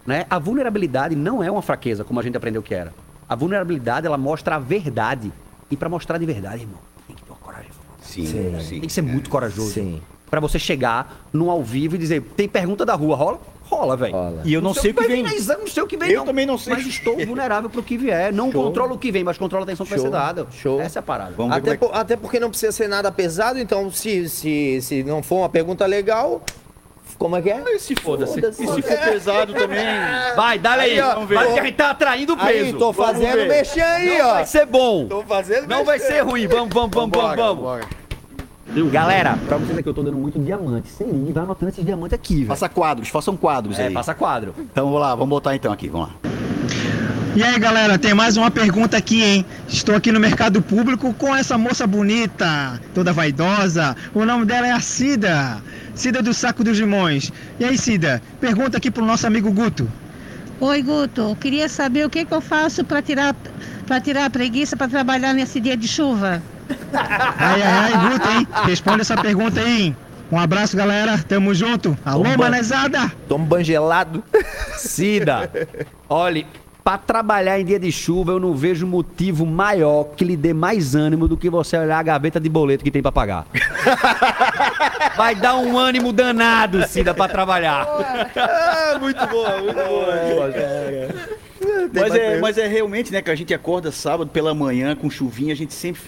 né? A vulnerabilidade não é uma fraqueza, como a gente aprendeu que era. A vulnerabilidade, ela mostra a verdade. E para mostrar de verdade, irmão, tem que ter uma coragem. Sim, Sim. sim. Tem que ser muito corajoso. Sim. Pra você chegar num ao vivo e dizer, tem pergunta da rua, rola? Rola, velho. E eu não sei o que vai vem. exame, Não sei o que vem, Eu não. também não sei. Mas estou (laughs) vulnerável pro que vier. Não Show. controlo o que vem, mas controlo a atenção que vai Show. ser dada. Show. Essa é a parada. Vamos ver Até, é por- até porque não precisa ser nada pesado, então se, se, se não for uma pergunta legal, como é que é? que... Se foda-se. Foda-se. E se for pesado também... (laughs) Vai, dá aí. Aí, ó, Vai, vamos ver. porque a gente tá atraindo peso. Aí, tô fazendo mexer aí, Não ó. vai ser bom. Tô fazendo Não vai ser ruim. Vamos, vamos, vamos, vamos, vamos. Galera, pra vocês aqui eu tô dando muito diamante. Sem ligue, vai anotando esses diamantes aqui, velho. Faça quadros, façam quadros É, aí. passa quadro. Então vamos lá, vamos botar então aqui, vamos lá. E aí, galera, tem mais uma pergunta aqui, hein? Estou aqui no mercado público com essa moça bonita, toda vaidosa. O nome dela é a Cida. Cida do Saco dos Limões. E aí, Cida, pergunta aqui pro nosso amigo Guto. Oi, Guto. Eu queria saber o que, que eu faço para tirar, pra tirar a preguiça para trabalhar nesse dia de chuva. Ai, ai, ai, Guto, hein? Responde essa pergunta aí, hein? Um abraço, galera. Tamo junto. Alô, Toma. manezada. Toma um banho gelado. Cida, olhe, pra trabalhar em dia de chuva, eu não vejo motivo maior que lhe dê mais ânimo do que você olhar a gaveta de boleto que tem pra pagar. (laughs) Vai dar um ânimo danado, Cida, pra trabalhar. Ah, muito boa, muito boa. Mas é, mas é realmente, né, que a gente acorda sábado pela manhã com chuvinha, a gente sempre.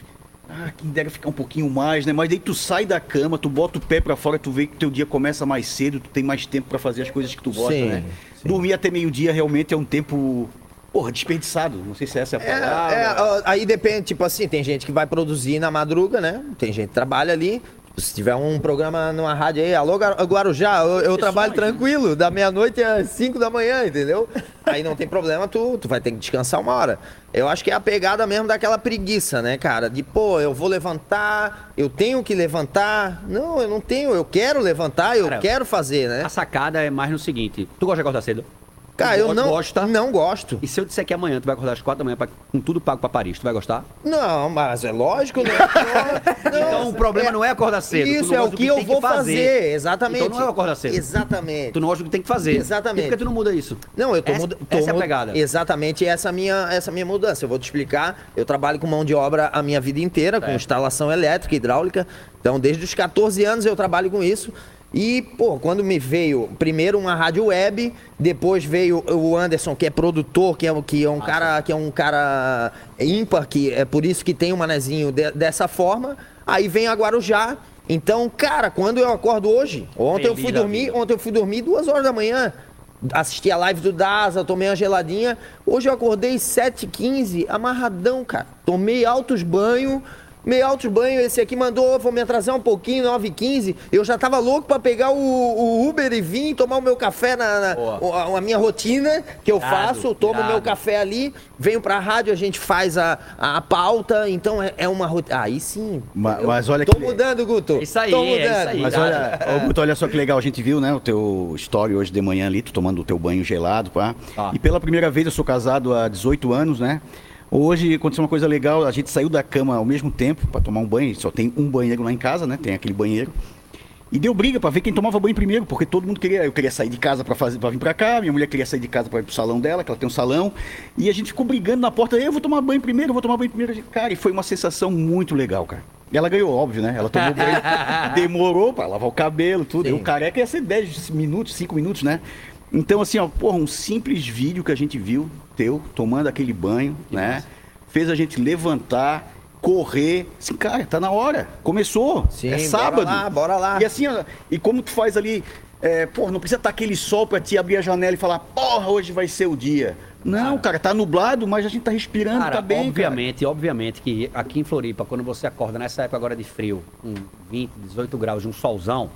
Ah, quem dera ficar um pouquinho mais, né? Mas daí tu sai da cama, tu bota o pé pra fora, tu vê que teu dia começa mais cedo, tu tem mais tempo pra fazer as coisas que tu gosta, Sim, né? Dormir até meio-dia realmente é um tempo, porra, desperdiçado. Não sei se essa é a É, palavra. é, ó, aí depende, tipo assim, tem gente que vai produzir na madruga, né? Tem gente que trabalha ali. Se tiver um programa numa rádio aí, alô Guarujá, eu, eu trabalho tranquilo, da meia-noite às 5 da manhã, entendeu? Aí não tem problema, tu, tu vai ter que descansar uma hora. Eu acho que é a pegada mesmo daquela preguiça, né, cara? De, pô, eu vou levantar, eu tenho que levantar. Não, eu não tenho, eu quero levantar, eu Cara, quero fazer, né? A sacada é mais no seguinte: tu gosta de acordar cedo? Cara, eu não, gosta? não gosto. E se eu disser que amanhã tu vai acordar às quatro da manhã pra- com tudo pago pra Paris, tu vai gostar? Não, mas é lógico, né? (laughs) Então o problema não é acordar cedo. Isso não é o do que eu vou fazer, exatamente. Então não é acordar cedo. Exatamente. Tu não gosta do que tem que fazer. Exatamente. E por que tu não muda isso? Não, eu tô mudando. essa é a pegada. Exatamente essa minha, essa minha mudança. Eu vou te explicar. Eu trabalho com mão de obra a minha vida inteira, com É. instalação elétrica, hidráulica. Então, desde os 14 anos eu trabalho com isso. E, pô, quando me veio primeiro uma rádio web, depois veio o Anderson, que é produtor, que é, um- que é um cara que é um cara ímpar, que é por isso que tem o manezinho de- dessa forma. Aí vem a Guarujá. Então, cara, quando eu acordo hoje, ontem eu fui dormir, ontem eu fui dormir duas horas da manhã. Assisti a live do Daza, tomei uma geladinha. Hoje eu acordei 7h15, amarradão, cara. Tomei altos banhos. Meio altos banho, esse aqui mandou, vou me atrasar um pouquinho, 9h15. Eu já tava louco pra pegar o, o Uber e vir tomar o meu café na, na- a, a minha rotina que eu Irado, faço. Tomo o meu café ali, venho pra rádio, a gente faz a, a pauta. Então é, é uma rotina. Aí sim. Ma- eu mas olha Tô que- mudando, Guto. Isso aí, Tô é mudando. isso aí. Mas olha, ô, Guto, olha só que legal, a gente viu, né, o teu story hoje de manhã ali, tu tomando o teu banho gelado, pá. Ah. E pela primeira vez eu sou casado há 18 anos, né? Hoje aconteceu uma coisa legal, a gente saiu da cama ao mesmo tempo para tomar um banho, só tem um banheiro lá em casa, né? Tem aquele banheiro. E deu briga para ver quem tomava banho primeiro, porque todo mundo queria, eu queria sair de casa para fazer para vir para cá, minha mulher queria sair de casa para ir pro salão dela, que ela tem um salão, e a gente ficou brigando na porta, eu vou tomar banho primeiro, eu vou tomar banho primeiro. Cara, e foi uma sensação muito legal, cara. E ela ganhou, óbvio, né? Ela tomou banho, (laughs) demorou para lavar o cabelo, tudo. Sim. Eu careca ia ser 10 minutos, 5 minutos, né? Então, assim, ó, porra, um simples vídeo que a gente viu, teu, tomando aquele banho, né? Fez a gente levantar, correr. Assim, cara, tá na hora. Começou. Sim, é bora sábado. lá, bora lá. E assim, ó, e como tu faz ali, é, pô, não precisa estar aquele sol pra te abrir a janela e falar, porra, hoje vai ser o dia. Não, cara, tá nublado, mas a gente tá respirando, Cara, tá bem, obviamente, obviamente que aqui em Floripa, quando você acorda nessa época agora de frio, com 20, 18 graus de um solzão,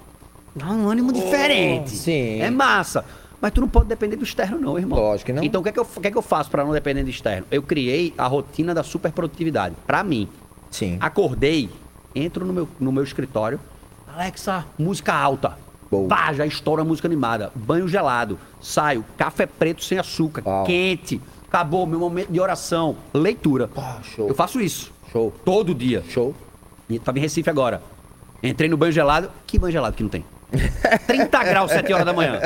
dá um ânimo diferente. sim. É massa. Mas tu não pode depender do externo, não, irmão. Lógico que não. Então o que é que eu, que é que eu faço pra não depender do externo? Eu criei a rotina da superprodutividade. Pra mim. Sim. Acordei, entro no meu, no meu escritório, Alexa, música alta. Boa. Pá, já estoura a música animada. Banho gelado. Saio, café preto sem açúcar, Uau. quente. Acabou meu momento de oração, leitura. Pá, show. Eu faço isso. Show. Todo dia. Show. E tava em Recife agora. Entrei no banho gelado. Que banho gelado que não tem? 30 graus, 7 horas da manhã.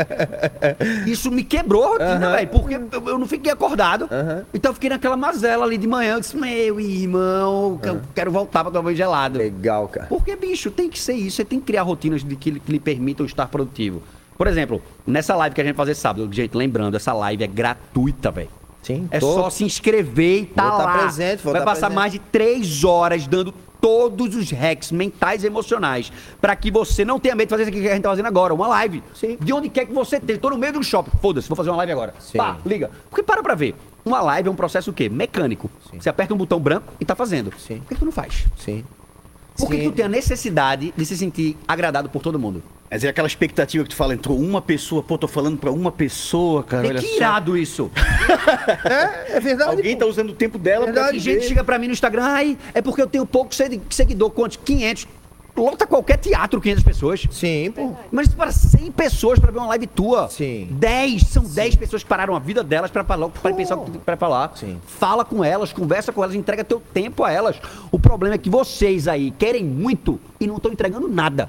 Isso me quebrou a rotina, velho. Porque eu, eu não fiquei acordado. Então eu fiquei naquela mazela ali de manhã. Eu disse, meu irmão, quero voltar pra tomar banho gelado. Legal, cara. Porque, bicho, tem que ser isso. Você tem que criar rotinas de que, que lhe permitam estar produtivo. Por exemplo, nessa live que a gente vai fazer sábado, gente, lembrando, essa live é gratuita, velho. Sim. É tô- só se inscrever e tá Vou tá lá. presente, vou Vai tá passar presente. mais de três horas dando todos os hacks mentais e emocionais para que você não tenha medo de fazer isso aqui que a gente tá fazendo agora, uma live. Sim. De onde quer que você esteja. Tô no meio do shopping. Foda-se, vou fazer uma live agora. Sim. Pá, liga. Porque para pra ver. Uma live é um processo o quê? Mecânico. Você aperta um botão branco e tá fazendo. Sim. Por que que tu não faz? Sim. Por que, que tu tem a necessidade de se sentir agradado por todo mundo? Mas é aquela expectativa que tu fala, entrou uma pessoa, pô, tô falando pra uma pessoa, cara. É olha que só. irado isso. (laughs) É, é verdade. Alguém tá usando o tempo dela pra Tem gente chega pra mim no Instagram, ai, é porque eu tenho pouco segui- seguidor, quantos? 500. Lota qualquer teatro 500 pessoas. Sim, pô. Mas para 100 pessoas pra ver uma live tua. Sim. 10, são 10 pessoas que pararam a vida delas pra falar, pra pensar o que pra falar. Sim. Fala com elas, conversa com elas, entrega teu tempo a elas. O problema é que vocês aí querem muito e não estão entregando nada.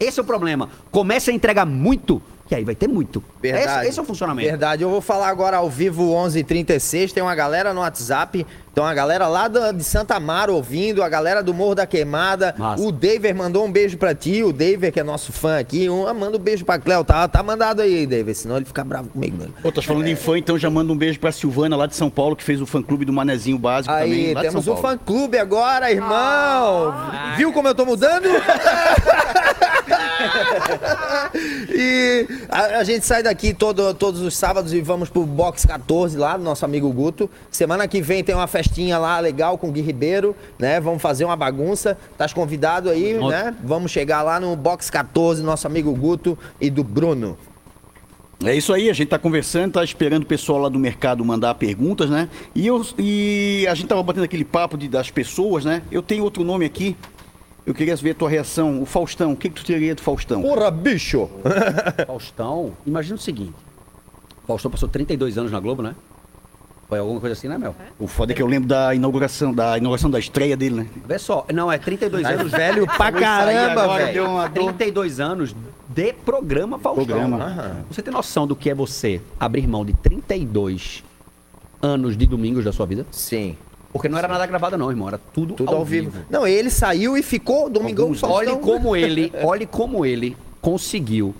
Esse é o problema. Comece a entregar muito, que aí vai ter muito. Verdade. Esse, esse é o funcionamento. Verdade. Eu vou falar agora ao vivo 11:36. Tem uma galera no WhatsApp. Tem uma galera lá da- de Santa Amaro ouvindo, a galera do Morro da Queimada. Massa. O David mandou um beijo pra ti. O David, que é nosso fã aqui, um, manda um beijo pra Cléo. Tá, tá mandado aí, David, senão ele fica bravo comigo. Mano. Pô, tá falando em fã, então já manda um beijo pra Silvana lá de São Paulo, que fez o fã clube do Manezinho Básico também. Aí, de temos São um Paulo. fã clube agora, irmão. Viu como eu tô mudando? (laughs) (laughs) e a, a gente sai daqui todo- todos os sábados e vamos pro Box 14 lá, do nosso amigo Guto. Semana que vem tem uma festinha lá legal com o Gui Ribeiro, né? Vamos fazer uma bagunça. Tás convidado aí, né? Vamos chegar lá no Box 14, nosso amigo Guto e do Bruno. É isso aí, a gente tá conversando, tá esperando o pessoal lá do mercado mandar perguntas, né? E, eu, e a gente tava batendo aquele papo de, das pessoas, né? Eu tenho outro nome aqui. Eu queria ver a tua reação. O Faustão, o que, que tu teria do Faustão? Porra, bicho! (laughs) Faustão, imagina o seguinte. Faustão passou 32 anos na Globo, né? Foi alguma coisa assim, né, Mel? O foda é que eu lembro da inauguração, da inauguração da estreia dele, né? Vê só, não, é 32 Tá anos. velho pra caramba, velho. deu uma dor. 32 anos de programa Faustão. Programa. Aham. Você tem noção do que é você abrir mão de 32 anos de domingos da sua vida? Sim. Porque não era nada gravado, não, irmão. Era tudo, Tudo ao, vivo. Não, ele saiu e ficou Domingão Alguns- Faustão. Olhe como ele, (laughs) olhe como ele conseguiu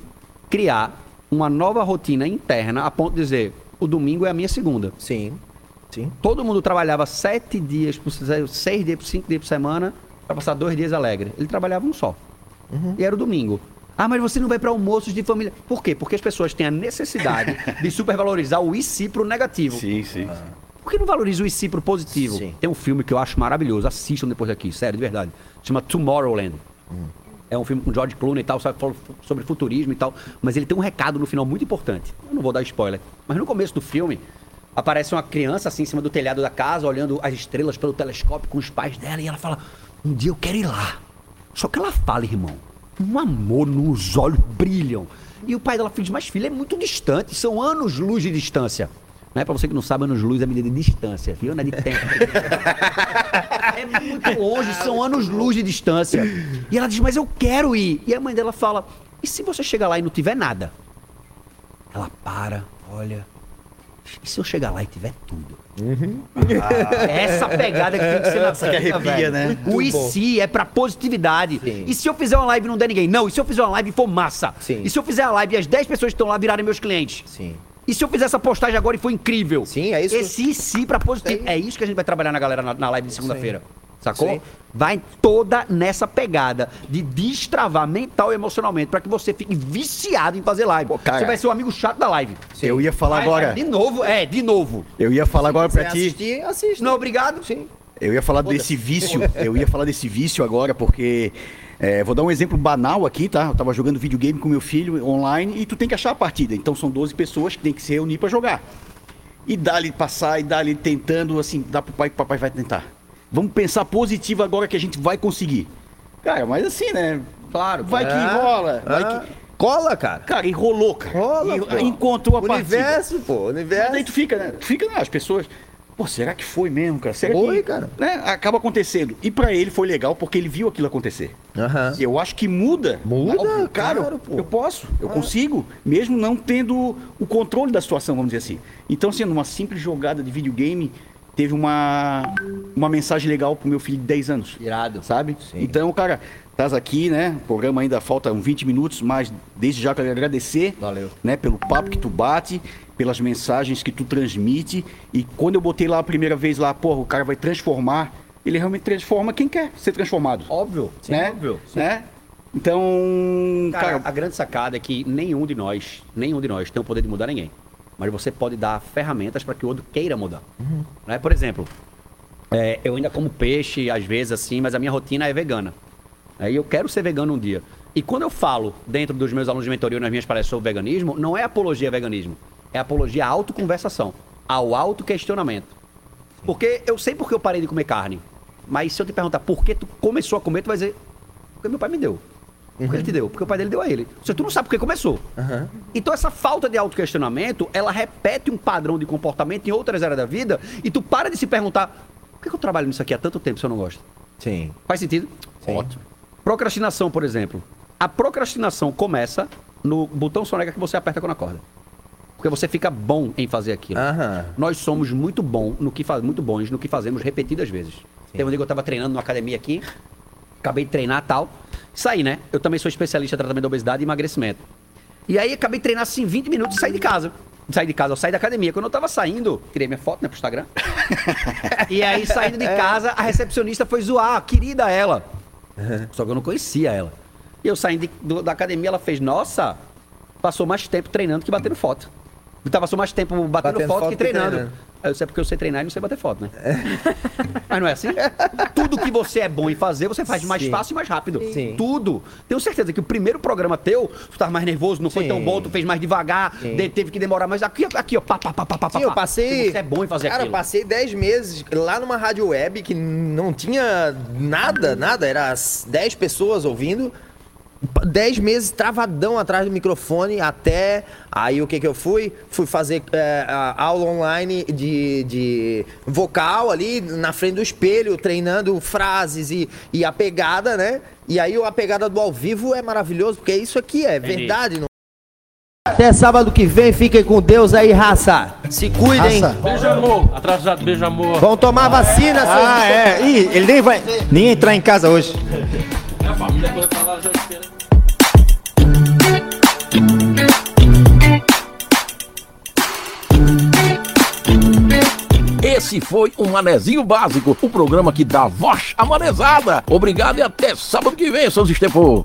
criar uma nova rotina interna a ponto de dizer, o domingo é a minha segunda. Sim. Sim. Todo mundo trabalhava sete dias, por se- seis dias, cinco dias por semana, para passar dois dias alegre. Ele trabalhava um só. E era o domingo. Ah, mas você não vai para almoços de família. Por quê? Porque as pessoas têm a necessidade (laughs) de supervalorizar o e si pro negativo. Sim, sim. Por que não valoriza o pro positivo? Sim. Tem um filme que eu acho maravilhoso. Assistam depois daqui, sério, de verdade. Chama Tomorrowland. É um filme com George Clooney e tal, sabe, fala sobre futurismo e tal. Mas ele tem um recado no final muito importante. Eu não vou dar spoiler. Mas no começo do filme, aparece uma criança assim em cima do telhado da casa, olhando as estrelas pelo telescópio com os pais dela. E ela fala: Um dia eu quero ir lá. Só que ela fala, irmão, um amor nos olhos brilham. E o pai dela diz: Mas filho, é muito distante, são anos-luz de distância. Né? Pra você que não sabe, anos-luz é medida de distância, viu? Não é de tempo. (laughs) É muito longe, são anos-luz de distância. E ela diz, mas eu quero ir. E a mãe dela fala, e se você chegar lá e não tiver nada? Ela para, olha. E se eu chegar lá e tiver tudo? Ah, é essa pegada que tem que ser na Essa que arrepia, velho. né? O e se é pra positividade. Sim. E se eu fizer uma live e não der ninguém? Não. E se eu fizer uma live e for massa? Sim. E se eu fizer a live e as 10 pessoas que estão lá virarem meus clientes? Sim. E se eu fizer essa postagem agora e for incrível? Sim, é isso. Esse se pra positivo. É isso que a gente vai trabalhar na galera na, na live de segunda-feira. Sacou? Sim. Vai toda nessa pegada de destravar mental e emocionalmente pra que você fique viciado em fazer live. cara. Você vai ser o amigo chato da live. Eu ia falar Vai, agora. vai, De novo, é, de novo. Eu ia falar agora pra Quer ti. assistir, assiste. Não, obrigado. Sim. Eu ia falar desse vício, eu ia falar desse vício agora, porque é, vou dar um exemplo banal aqui, tá? Eu tava jogando videogame com meu filho online e tu tem que achar a partida. Então são 12 pessoas que tem que se reunir pra jogar. E dá-lhe passar e dá-lhe tentando, assim, dá pro pai que o papai vai tentar. Vamos pensar positivo agora que a gente vai conseguir. Cara, mas assim, né? Claro. Vai que Ah, rola, vai ah. que. Cola, cara. Cara, enrolou, cara. Rola, E- encontrou a partida. Universo, pô. Mas Universo. daí tu fica, né? Tu fica, né? As pessoas. Pô, será que foi mesmo, cara? Será Foi, que, cara. Né? Acaba acontecendo. E pra ele foi legal porque ele viu aquilo acontecer. Aham. Eu acho que muda. Muda, cara. claro. Eu posso, eu consigo, mesmo não tendo o controle da situação, vamos dizer assim. Então, assim, numa simples jogada de videogame, teve uma, uma mensagem legal pro meu filho de 10 anos. Irado. Sabe? Então, cara, estás aqui, né? O programa ainda falta uns 20 minutos, mas desde já eu quero agradecer. Valeu. Né, pelo papo que tu bate, pelas mensagens que tu transmite. E quando eu botei lá a primeira vez lá, porra, o cara vai transformar, ele realmente transforma quem quer ser transformado. Óbvio. né? Óbvio. Né? Então, Cara, cara, a grande sacada é que nenhum de nós, nenhum de nós tem o poder de mudar ninguém. Mas você pode dar ferramentas para que o outro queira mudar. Né? Por exemplo, é, eu ainda como peixe, às vezes, assim, mas a minha rotina é vegana. Aí eu quero ser vegano um dia. E quando eu falo dentro dos meus alunos de mentoria nas minhas palestras sobre veganismo, não é apologia ao veganismo, é apologia à autoconversação, ao autoquestionamento. Porque eu sei porque eu parei de comer carne. Mas se eu te perguntar por que tu começou a comer, tu vai dizer, porque meu pai me deu. Porque ele te deu, porque o pai dele deu a ele. Se tu não sabe por que começou. Então essa falta de autoquestionamento, ela repete um padrão de comportamento em outras áreas da vida e tu para de se perguntar, por que que eu trabalho nisso aqui há tanto tempo se eu não gosto? Sim. Faz sentido? Ótimo. Procrastinação, por exemplo. A procrastinação começa no botão soneca que você aperta quando acorda. Porque você fica bom em fazer aquilo. Nós somos muito bom no que faz, muito bons no que fazemos repetidas vezes. Teve um dia que eu tava treinando numa academia aqui, acabei de treinar tal. Saí, né? Eu também sou especialista em tratamento da obesidade e emagrecimento. E aí acabei de treinar assim 20 minutos e saí de casa. Saí de casa, eu saí da academia. Quando eu tava saindo, tirei minha foto, né, pro Instagram. (laughs) e aí, saindo de casa, a recepcionista foi zoar, querida ela. Só que eu não conhecia ela. E eu saindo de- do- da academia, ela fez, nossa, passou mais tempo treinando que batendo foto. Então, passou mais tempo batendo, Batendo foto, foto que treinando. treinando. Eu sei porque eu sei treinar e não sei bater foto, né? (laughs) Mas não é assim? Tudo que você é bom em fazer, você faz mais Sim. fácil e mais rápido. Sim. Tudo. Tenho certeza que o primeiro programa teu, tu tava mais nervoso, não foi Sim. tão bom, tu fez mais devagar, de- teve que demorar mais. Aqui, aqui, ó, pá, pá, pá, pá, pá, Sim, pá. eu passei. Você é bom em fazer Cara, eu aquilo. passei 10 meses lá numa rádio web que não tinha nada, nada. Era as 10 pessoas ouvindo. 10 meses travadão atrás do microfone até. Aí o que que eu fui? Fui fazer é, a aula online de, de vocal ali na frente do espelho, treinando frases e, e a pegada, né? E aí a pegada do ao vivo é maravilhoso, porque isso aqui é Entendi. verdade. Não... Até sábado que vem, fiquem com Deus aí, raça. Se cuidem. Raça. Beijo, amor. Atrasado, beijo, amor. Vão tomar vacina, seus Ah, é. Ih, ele nem vai nem entrar em casa hoje. Minha família, quando tá lá, já. Esse foi o Manezinho Básico, o programa que dá voz à manezada. Obrigado e até sábado que vem, seus estepô.